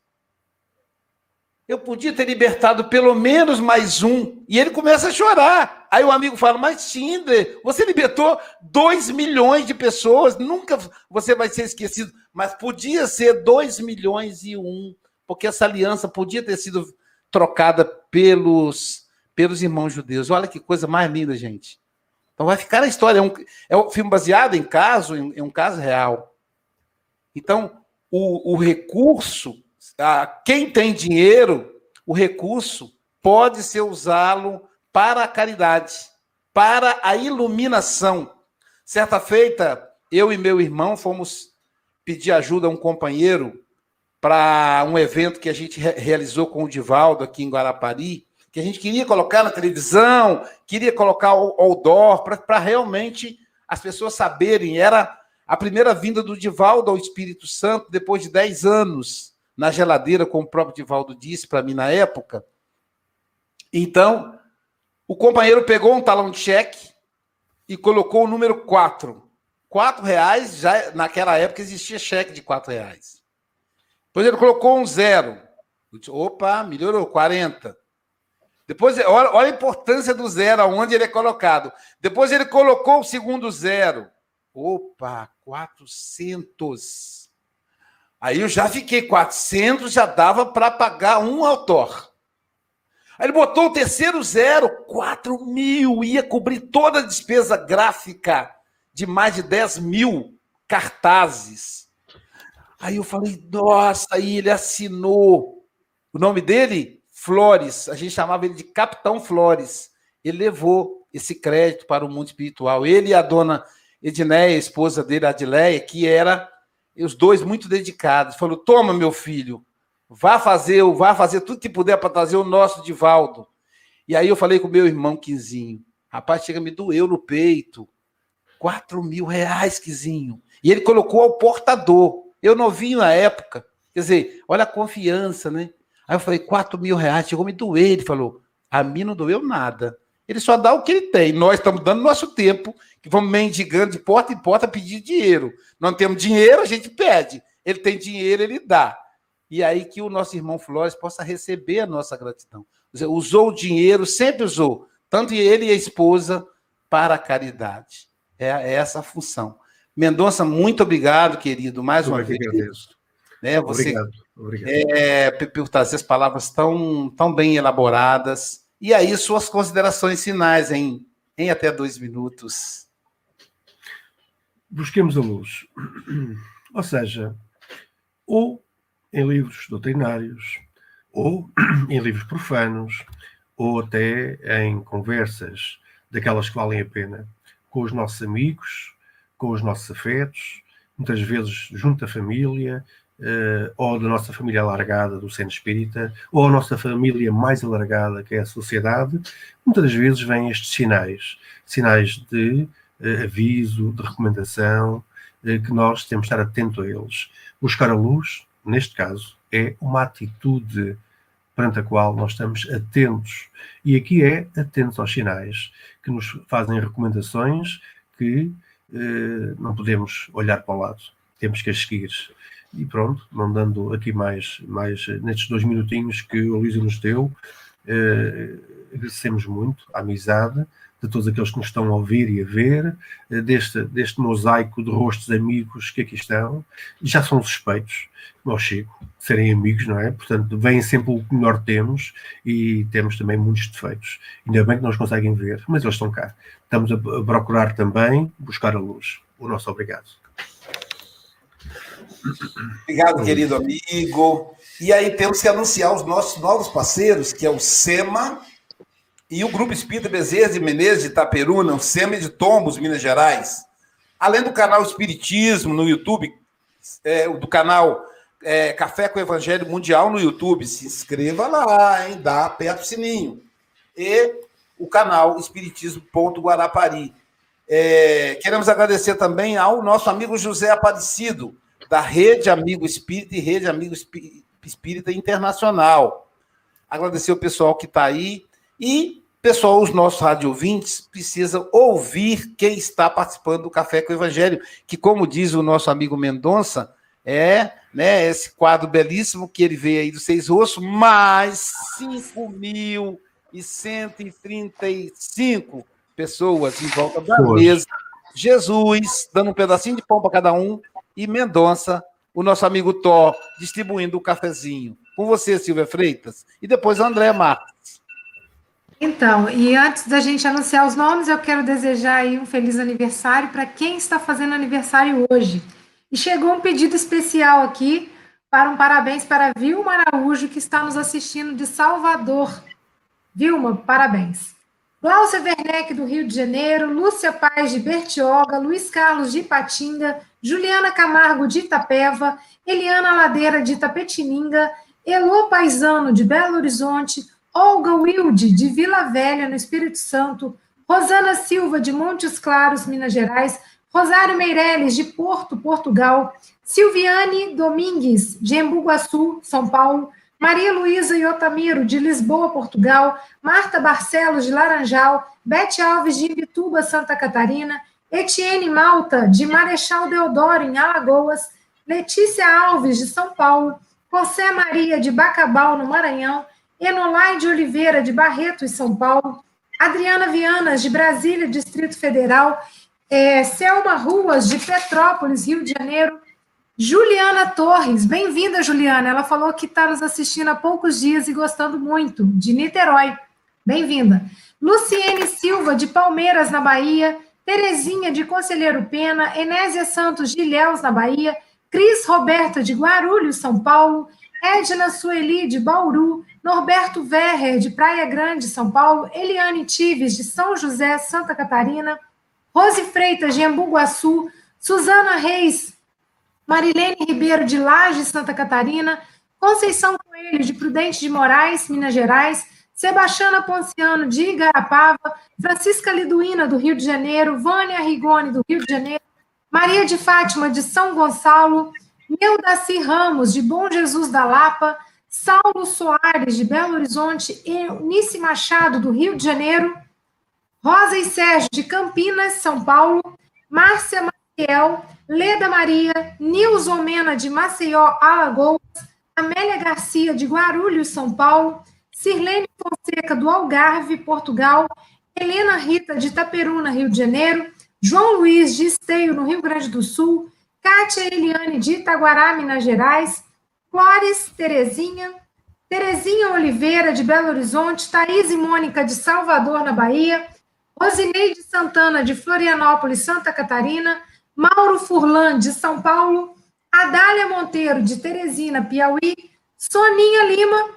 Eu podia ter libertado pelo menos mais um. E ele começa a chorar. Aí o amigo fala: Mas Tinder, você libertou dois milhões de pessoas, nunca você vai ser esquecido. Mas podia ser dois milhões e um, porque essa aliança podia ter sido trocada pelos, pelos irmãos judeus. Olha que coisa mais linda, gente. Então vai ficar a história. É um, é um filme baseado em caso, em, em um caso real. Então, o, o recurso, quem tem dinheiro, o recurso pode ser usá-lo para a caridade, para a iluminação. Certa feita, eu e meu irmão fomos pedir ajuda a um companheiro para um evento que a gente re realizou com o Divaldo aqui em Guarapari, que a gente queria colocar na televisão, queria colocar o outdoor, para realmente as pessoas saberem. Era a primeira vinda do Divaldo ao Espírito Santo, depois de 10 anos na geladeira, como o próprio Divaldo disse para mim na época. Então, o companheiro pegou um talão de cheque e colocou o número 4. Quatro reais, já naquela época existia cheque de quatro reais. Depois ele colocou um zero. Opa, melhorou, 40. Depois, olha, olha, a importância do zero, aonde ele é colocado. Depois ele colocou o segundo zero. Opa, 400. Aí eu já fiquei, 400 já dava para pagar um autor. Aí ele botou o terceiro zero, 4 mil, ia cobrir toda a despesa gráfica de mais de 10 mil cartazes. Aí eu falei, nossa, aí ele assinou. O nome dele? Flores, a gente chamava ele de Capitão Flores. Ele levou esse crédito para o mundo espiritual. Ele e a dona Edneia, a esposa dele, Adileia, que era os dois muito dedicados. Falou: "Toma, meu filho, vá fazer, vá fazer tudo que puder para trazer o nosso Divaldo". E aí eu falei com o meu irmão Quinzinho. Rapaz, chega me doeu no peito. Quatro mil reais, Quizinho. E ele colocou ao portador. Eu novinho na época. Quer dizer, olha a confiança, né? Aí eu falei, 4 mil reais, chegou me doer. Ele falou, a mim não doeu nada. Ele só dá o que ele tem. Nós estamos dando nosso tempo, que vamos mendigando de porta em porta pedir dinheiro. Não temos dinheiro, a gente pede. Ele tem dinheiro, ele dá. E aí que o nosso irmão Flores possa receber a nossa gratidão. Usou o dinheiro, sempre usou, tanto ele e a esposa, para a caridade. É, é essa a função. Mendonça, muito obrigado, querido, mais Eu uma vez. Agradeço. Né, você, obrigado. Obrigado. É, por trazer as palavras tão, tão bem elaboradas. E aí, suas considerações finais em, em até dois minutos. Busquemos a luz. Ou seja, ou em livros doutrinários, ou em livros profanos, ou até em conversas daquelas que valem a pena, com os nossos amigos, com os nossos afetos, muitas vezes junto à família, uh, ou da nossa família alargada do centro espírita, ou a nossa família mais alargada, que é a sociedade, muitas vezes vêm estes sinais, sinais de uh, aviso, de recomendação, uh, que nós temos de estar atentos a eles. Buscar a luz, neste caso, é uma atitude perante a qual nós estamos atentos. E aqui é atentos aos sinais que nos fazem recomendações que não podemos olhar para o lado, temos que as seguir. E pronto, não dando aqui mais, mais nestes dois minutinhos que o Luísa nos deu, eh, agradecemos muito a amizade de todos aqueles que nos estão a ouvir e a ver, eh, deste, deste mosaico de rostos amigos que aqui estão, já são suspeitos, ao Chico, de serem amigos, não é? Portanto, vêm sempre o que melhor temos e temos também muitos defeitos. Ainda bem que não os conseguem ver, mas eles estão cá. Estamos a procurar também buscar a luz. O nosso obrigado. Obrigado, querido amigo. E aí temos que anunciar os nossos novos parceiros, que é o SEMA e o Grupo Espírita Bezerra de Menezes de Itaperuna, o SEMA de Tombos, Minas Gerais. Além do canal Espiritismo no YouTube, é, do canal é, Café com Evangelho Mundial no YouTube. Se inscreva lá, hein? Dá, aperta o sininho. E o canal Espiritismo.guarapari. É, queremos agradecer também ao nosso amigo José Aparecido, da Rede Amigo Espírita e Rede Amigo Espírita Internacional. Agradecer o pessoal que está aí e, pessoal, os nossos rádio ouvintes precisam ouvir quem está participando do Café com o Evangelho, que, como diz o nosso amigo Mendonça, é né, esse quadro belíssimo que ele veio aí do Seis Ossos, mais 5.135 pessoas em volta da mesa. Jesus dando um pedacinho de pão para cada um e Mendonça, o nosso amigo Thor, distribuindo o cafezinho. Com você, Silvia Freitas, e depois André Marques. Então, e antes da gente anunciar os nomes, eu quero desejar aí um feliz aniversário para quem está fazendo aniversário hoje. E chegou um pedido especial aqui para um parabéns para Vilma Araújo, que está nos assistindo de Salvador. Vilma, parabéns. Glaucia Werneck, do Rio de Janeiro, Lúcia Paz, de Bertioga, Luiz Carlos, de Ipatinga, Juliana Camargo, de Itapeva, Eliana Ladeira, de Itapetininga, Elô Paisano, de Belo Horizonte, Olga Wilde, de Vila Velha, no Espírito Santo, Rosana Silva, de Montes Claros, Minas Gerais, Rosário Meireles, de Porto, Portugal, Silviane Domingues, de Embu-Guaçu, São Paulo, Maria Luísa Iotamiro, de Lisboa, Portugal, Marta Barcelos, de Laranjal, Bete Alves, de Imbituba, Santa Catarina, Etienne Malta, de Marechal Deodoro, em Alagoas, Letícia Alves, de São Paulo, José Maria, de Bacabal, no Maranhão, Enolai de Oliveira, de Barreto, em São Paulo, Adriana Vianas, de Brasília, Distrito Federal, é, Selma Ruas, de Petrópolis, Rio de Janeiro. Juliana Torres, bem-vinda, Juliana. Ela falou que está nos assistindo há poucos dias e gostando muito, de Niterói. Bem-vinda. Luciene Silva, de Palmeiras, na Bahia. Terezinha, de Conselheiro Pena. Enésia Santos, de Ilhéus, na Bahia. Cris Roberta, de Guarulhos, São Paulo. Edna Sueli, de Bauru. Norberto Verrer, de Praia Grande, São Paulo. Eliane Tives, de São José, Santa Catarina. Rose Freitas, de Embu-Guaçu, Suzana Reis, Marilene Ribeiro, de Laje, Santa Catarina, Conceição Coelho, de Prudente de Moraes, Minas Gerais, Sebastiana Ponciano, de Igarapava, Francisca Liduína, do Rio de Janeiro, Vânia Rigoni, do Rio de Janeiro, Maria de Fátima, de São Gonçalo, Neudaci Ramos, de Bom Jesus da Lapa, Saulo Soares, de Belo Horizonte, Eunice Machado, do Rio de Janeiro, Rosa e Sérgio, de Campinas, São Paulo, Márcia Maciel, Leda Maria, Nilson Mena, de Maceió, Alagoas, Amélia Garcia, de Guarulhos, São Paulo, Sirlene Fonseca, do Algarve, Portugal, Helena Rita, de Itaperuna, Rio de Janeiro, João Luiz, de Esteio, no Rio Grande do Sul, Kátia Eliane, de Itaguará, Minas Gerais, Flores Terezinha, Terezinha Oliveira, de Belo Horizonte, Thaís e Mônica, de Salvador, na Bahia, Rosineide Santana, de Florianópolis, Santa Catarina, Mauro Furlan, de São Paulo, Adália Monteiro, de Teresina, Piauí, Soninha Lima,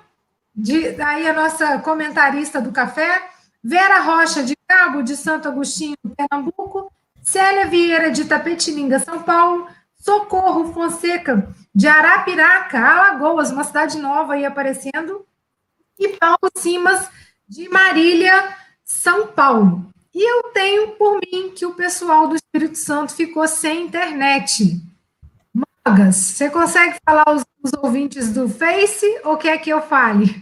de, aí a nossa comentarista do café, Vera Rocha, de Cabo de Santo Agostinho, Pernambuco, Célia Vieira, de Tapetininga, São Paulo, Socorro Fonseca, de Arapiraca, Alagoas, uma cidade nova aí aparecendo, e Paulo Simas, de Marília, São Paulo. E eu tenho por mim que o pessoal do Espírito Santo ficou sem internet. Magas, você consegue falar os, os ouvintes do Face ou quer que eu fale?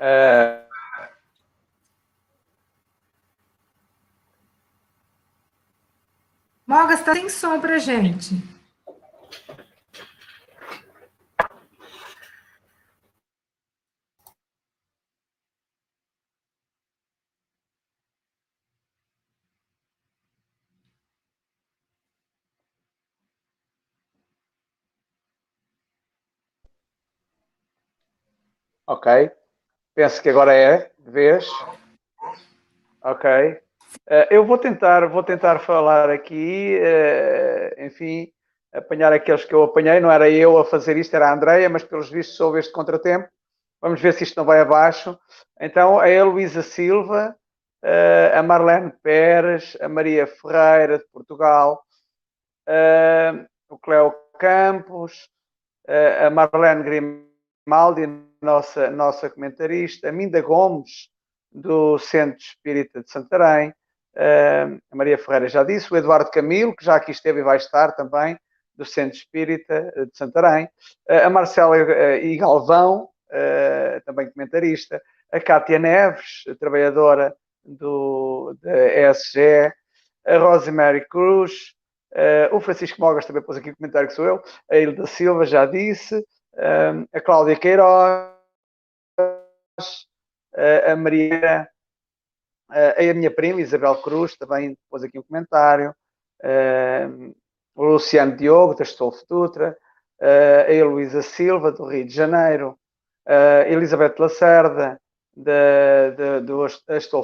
É, Mogas está sem som para gente. Ok. Penso que agora é vez. Ok. Uh, eu vou tentar, vou tentar falar aqui, uh, enfim, apanhar aqueles que eu apanhei. Não era eu a fazer isto, era a Andreia, mas pelos vistos houve este contratempo. Vamos ver se isto não vai abaixo. Então, a Heloísa Silva, uh, a Marlene Pérez, a Maria Ferreira, de Portugal, o Cléo Campos, a Marlene Maldi, nossa, nossa comentarista, a Minda Gomes, do Centro Espírita de Santarém, a Maria Ferreira já disse, o Eduardo Camilo, que já aqui esteve e vai estar também, do Centro Espírita de Santarém, uh, a Marcela e Galvão, também comentarista, a Cátia Neves, trabalhadora do, da ESG, a Rosemary Cruz, o Francisco Mogas também pôs aqui um comentário que sou eu, a Hilda Silva já disse, a Cláudia Queiroz, a Maria, a minha prima Isabel Cruz também pôs aqui um comentário, o Luciano Diogo, da Estolfo Dutra, a Heloísa Silva, do Rio de Janeiro, a Elizabeth Lacerda, da, da, do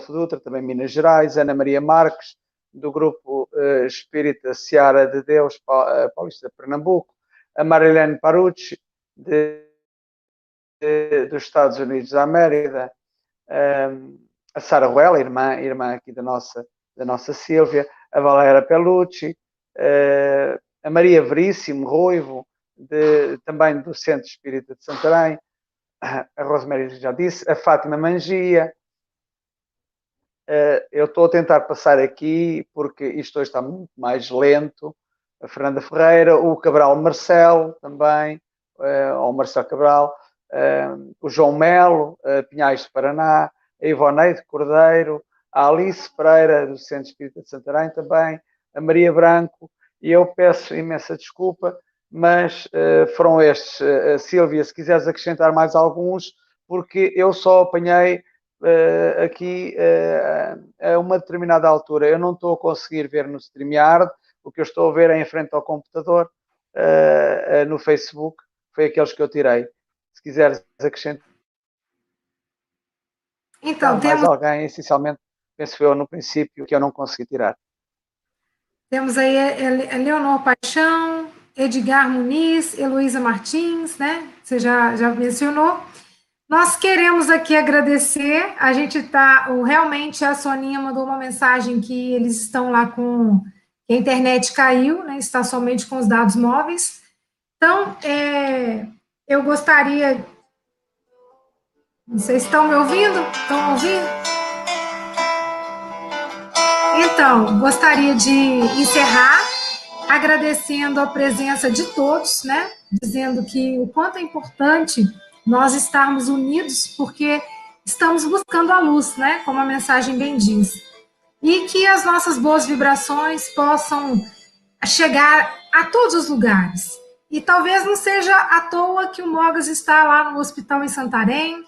Dutra, também Minas Gerais, Ana Maria Marques, do grupo uh, Espírita Seara de Deus, uh, Paulista de Pernambuco, a Marilene Parucci, de, de, dos Estados Unidos da América, um, a Sara Ruela, irmã, irmã aqui da nossa, da nossa Sílvia, a Valéria Pelucci, uh, a Maria Veríssimo Ruivo, de, também do Centro Espírita de Santarém, a Rosemary já disse, a Fátima Mangia. Eh, eu estou a tentar passar aqui porque isto hoje está muito mais lento. A Fernanda Ferreira, o Cabral Marcelo também, eh, ou Marcelo Cabral, eh, o João Melo, Pinhais de Paraná, a Ivoneide Cordeiro, a Alice Pereira, do Centro Espírita de Santarém também, a Maria Branco, e eu peço imensa desculpa mas uh, foram estes. Uh, Silvia, se quiseres acrescentar mais alguns, porque eu só apanhei uh, aqui a uma determinada altura. Eu não estou a conseguir ver no StreamYard, o que eu estou a ver é em frente ao computador, no Facebook, foi aqueles que eu tirei. Se quiseres acrescentar. Então, temos... alguém, essencialmente, penso eu no princípio, que eu não consegui tirar. Temos aí Leonor Paixão, Edgar Muniz, Heloísa Martins, né? Você já, já mencionou. Nós queremos aqui agradecer. A gente está. Realmente a Soninha mandou uma mensagem que eles estão lá com. A internet caiu, né? Está somente com os dados móveis. Então, é, eu gostaria. Vocês estão me ouvindo? Estão ouvindo? Então, gostaria de encerrar agradecendo a presença de todos, né? Dizendo que o quanto é importante nós estarmos unidos, porque estamos buscando a luz, né? Como a mensagem bem diz. E que as nossas boas vibrações possam chegar a todos os lugares. E talvez não seja à toa que o Mogas está lá no hospital em Santarém.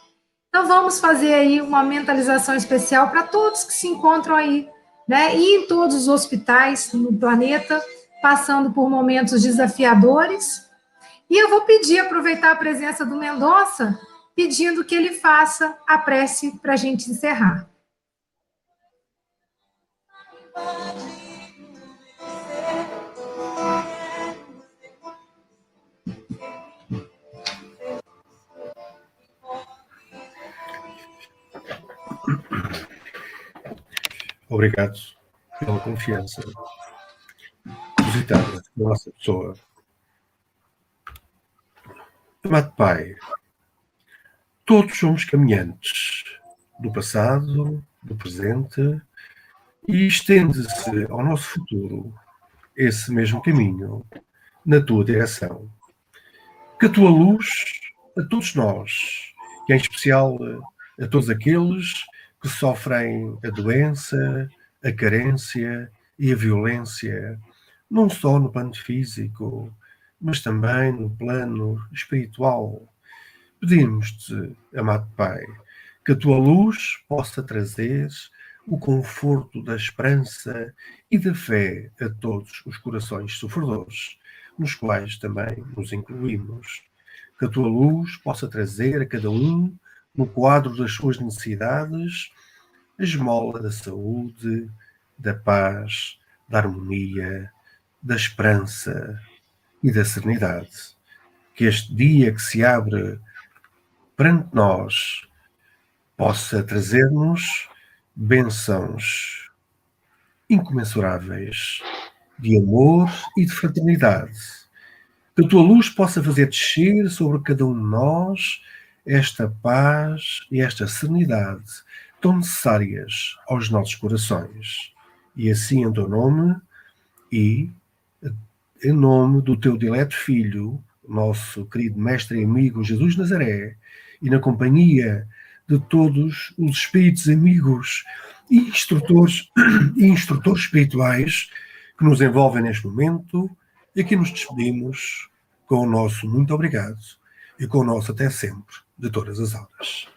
Então vamos fazer aí uma mentalização especial para todos que se encontram aí, né? E em todos os hospitais no planeta passando por momentos desafiadores. E eu vou pedir, aproveitar a presença do Mendonça, pedindo que ele faça a prece para a gente encerrar. Obrigado pela confiança depositada na nossa pessoa. Amado Pai, todos somos caminhantes do passado, do presente e estende-se ao nosso futuro esse mesmo caminho na tua direção. Que a tua luz a todos nós, e em especial a todos aqueles que sofrem a doença, a carência e a violência não só no plano físico, mas também no plano espiritual. Pedimos-te, amado Pai, que a tua luz possa trazer o conforto da esperança e da fé a todos os corações sofredores, nos quais também nos incluímos. Que a tua luz possa trazer a cada um, no quadro das suas necessidades, a esmola da saúde, da paz, da harmonia, da esperança e da serenidade. Que este dia que se abre perante nós possa trazer-nos bênçãos incomensuráveis de amor e de fraternidade, que a tua luz possa fazer descer sobre cada um de nós esta paz e esta serenidade tão necessárias aos nossos corações. E assim, em teu nome e em nome do teu dileto Filho, nosso querido Mestre e amigo Jesus Nazaré, e na companhia de todos os espíritos amigos e instrutores, e instrutores espirituais que nos envolvem neste momento, e que nos despedimos com o nosso muito obrigado e com o nosso até sempre, de todas as horas.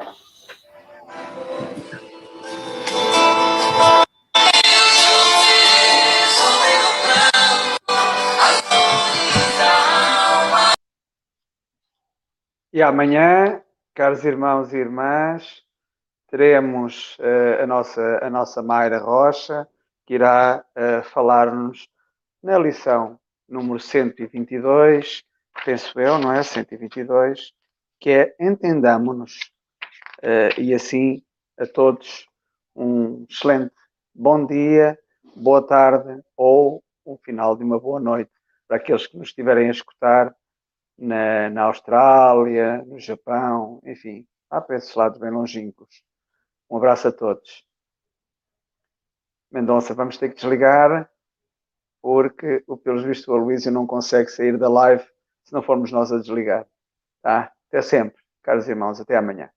E amanhã, caros irmãos e irmãs, teremos uh, a, nossa, a nossa Mayra Rocha, que irá uh, falar-nos na lição número 122, penso eu, não é? 122, que é Entendamos-nos. Uh, e assim, a todos, um excelente bom dia, boa tarde ou um final de uma boa noite para aqueles que nos estiverem a escutar na, na Austrália, no Japão, enfim, há para esses lados bem longínquos. Um abraço a todos. Mendonça, vamos ter que desligar, porque, pelos vistos, o Aloysio não consegue sair da live se não formos nós a desligar. Tá? Até sempre, caros irmãos, até amanhã.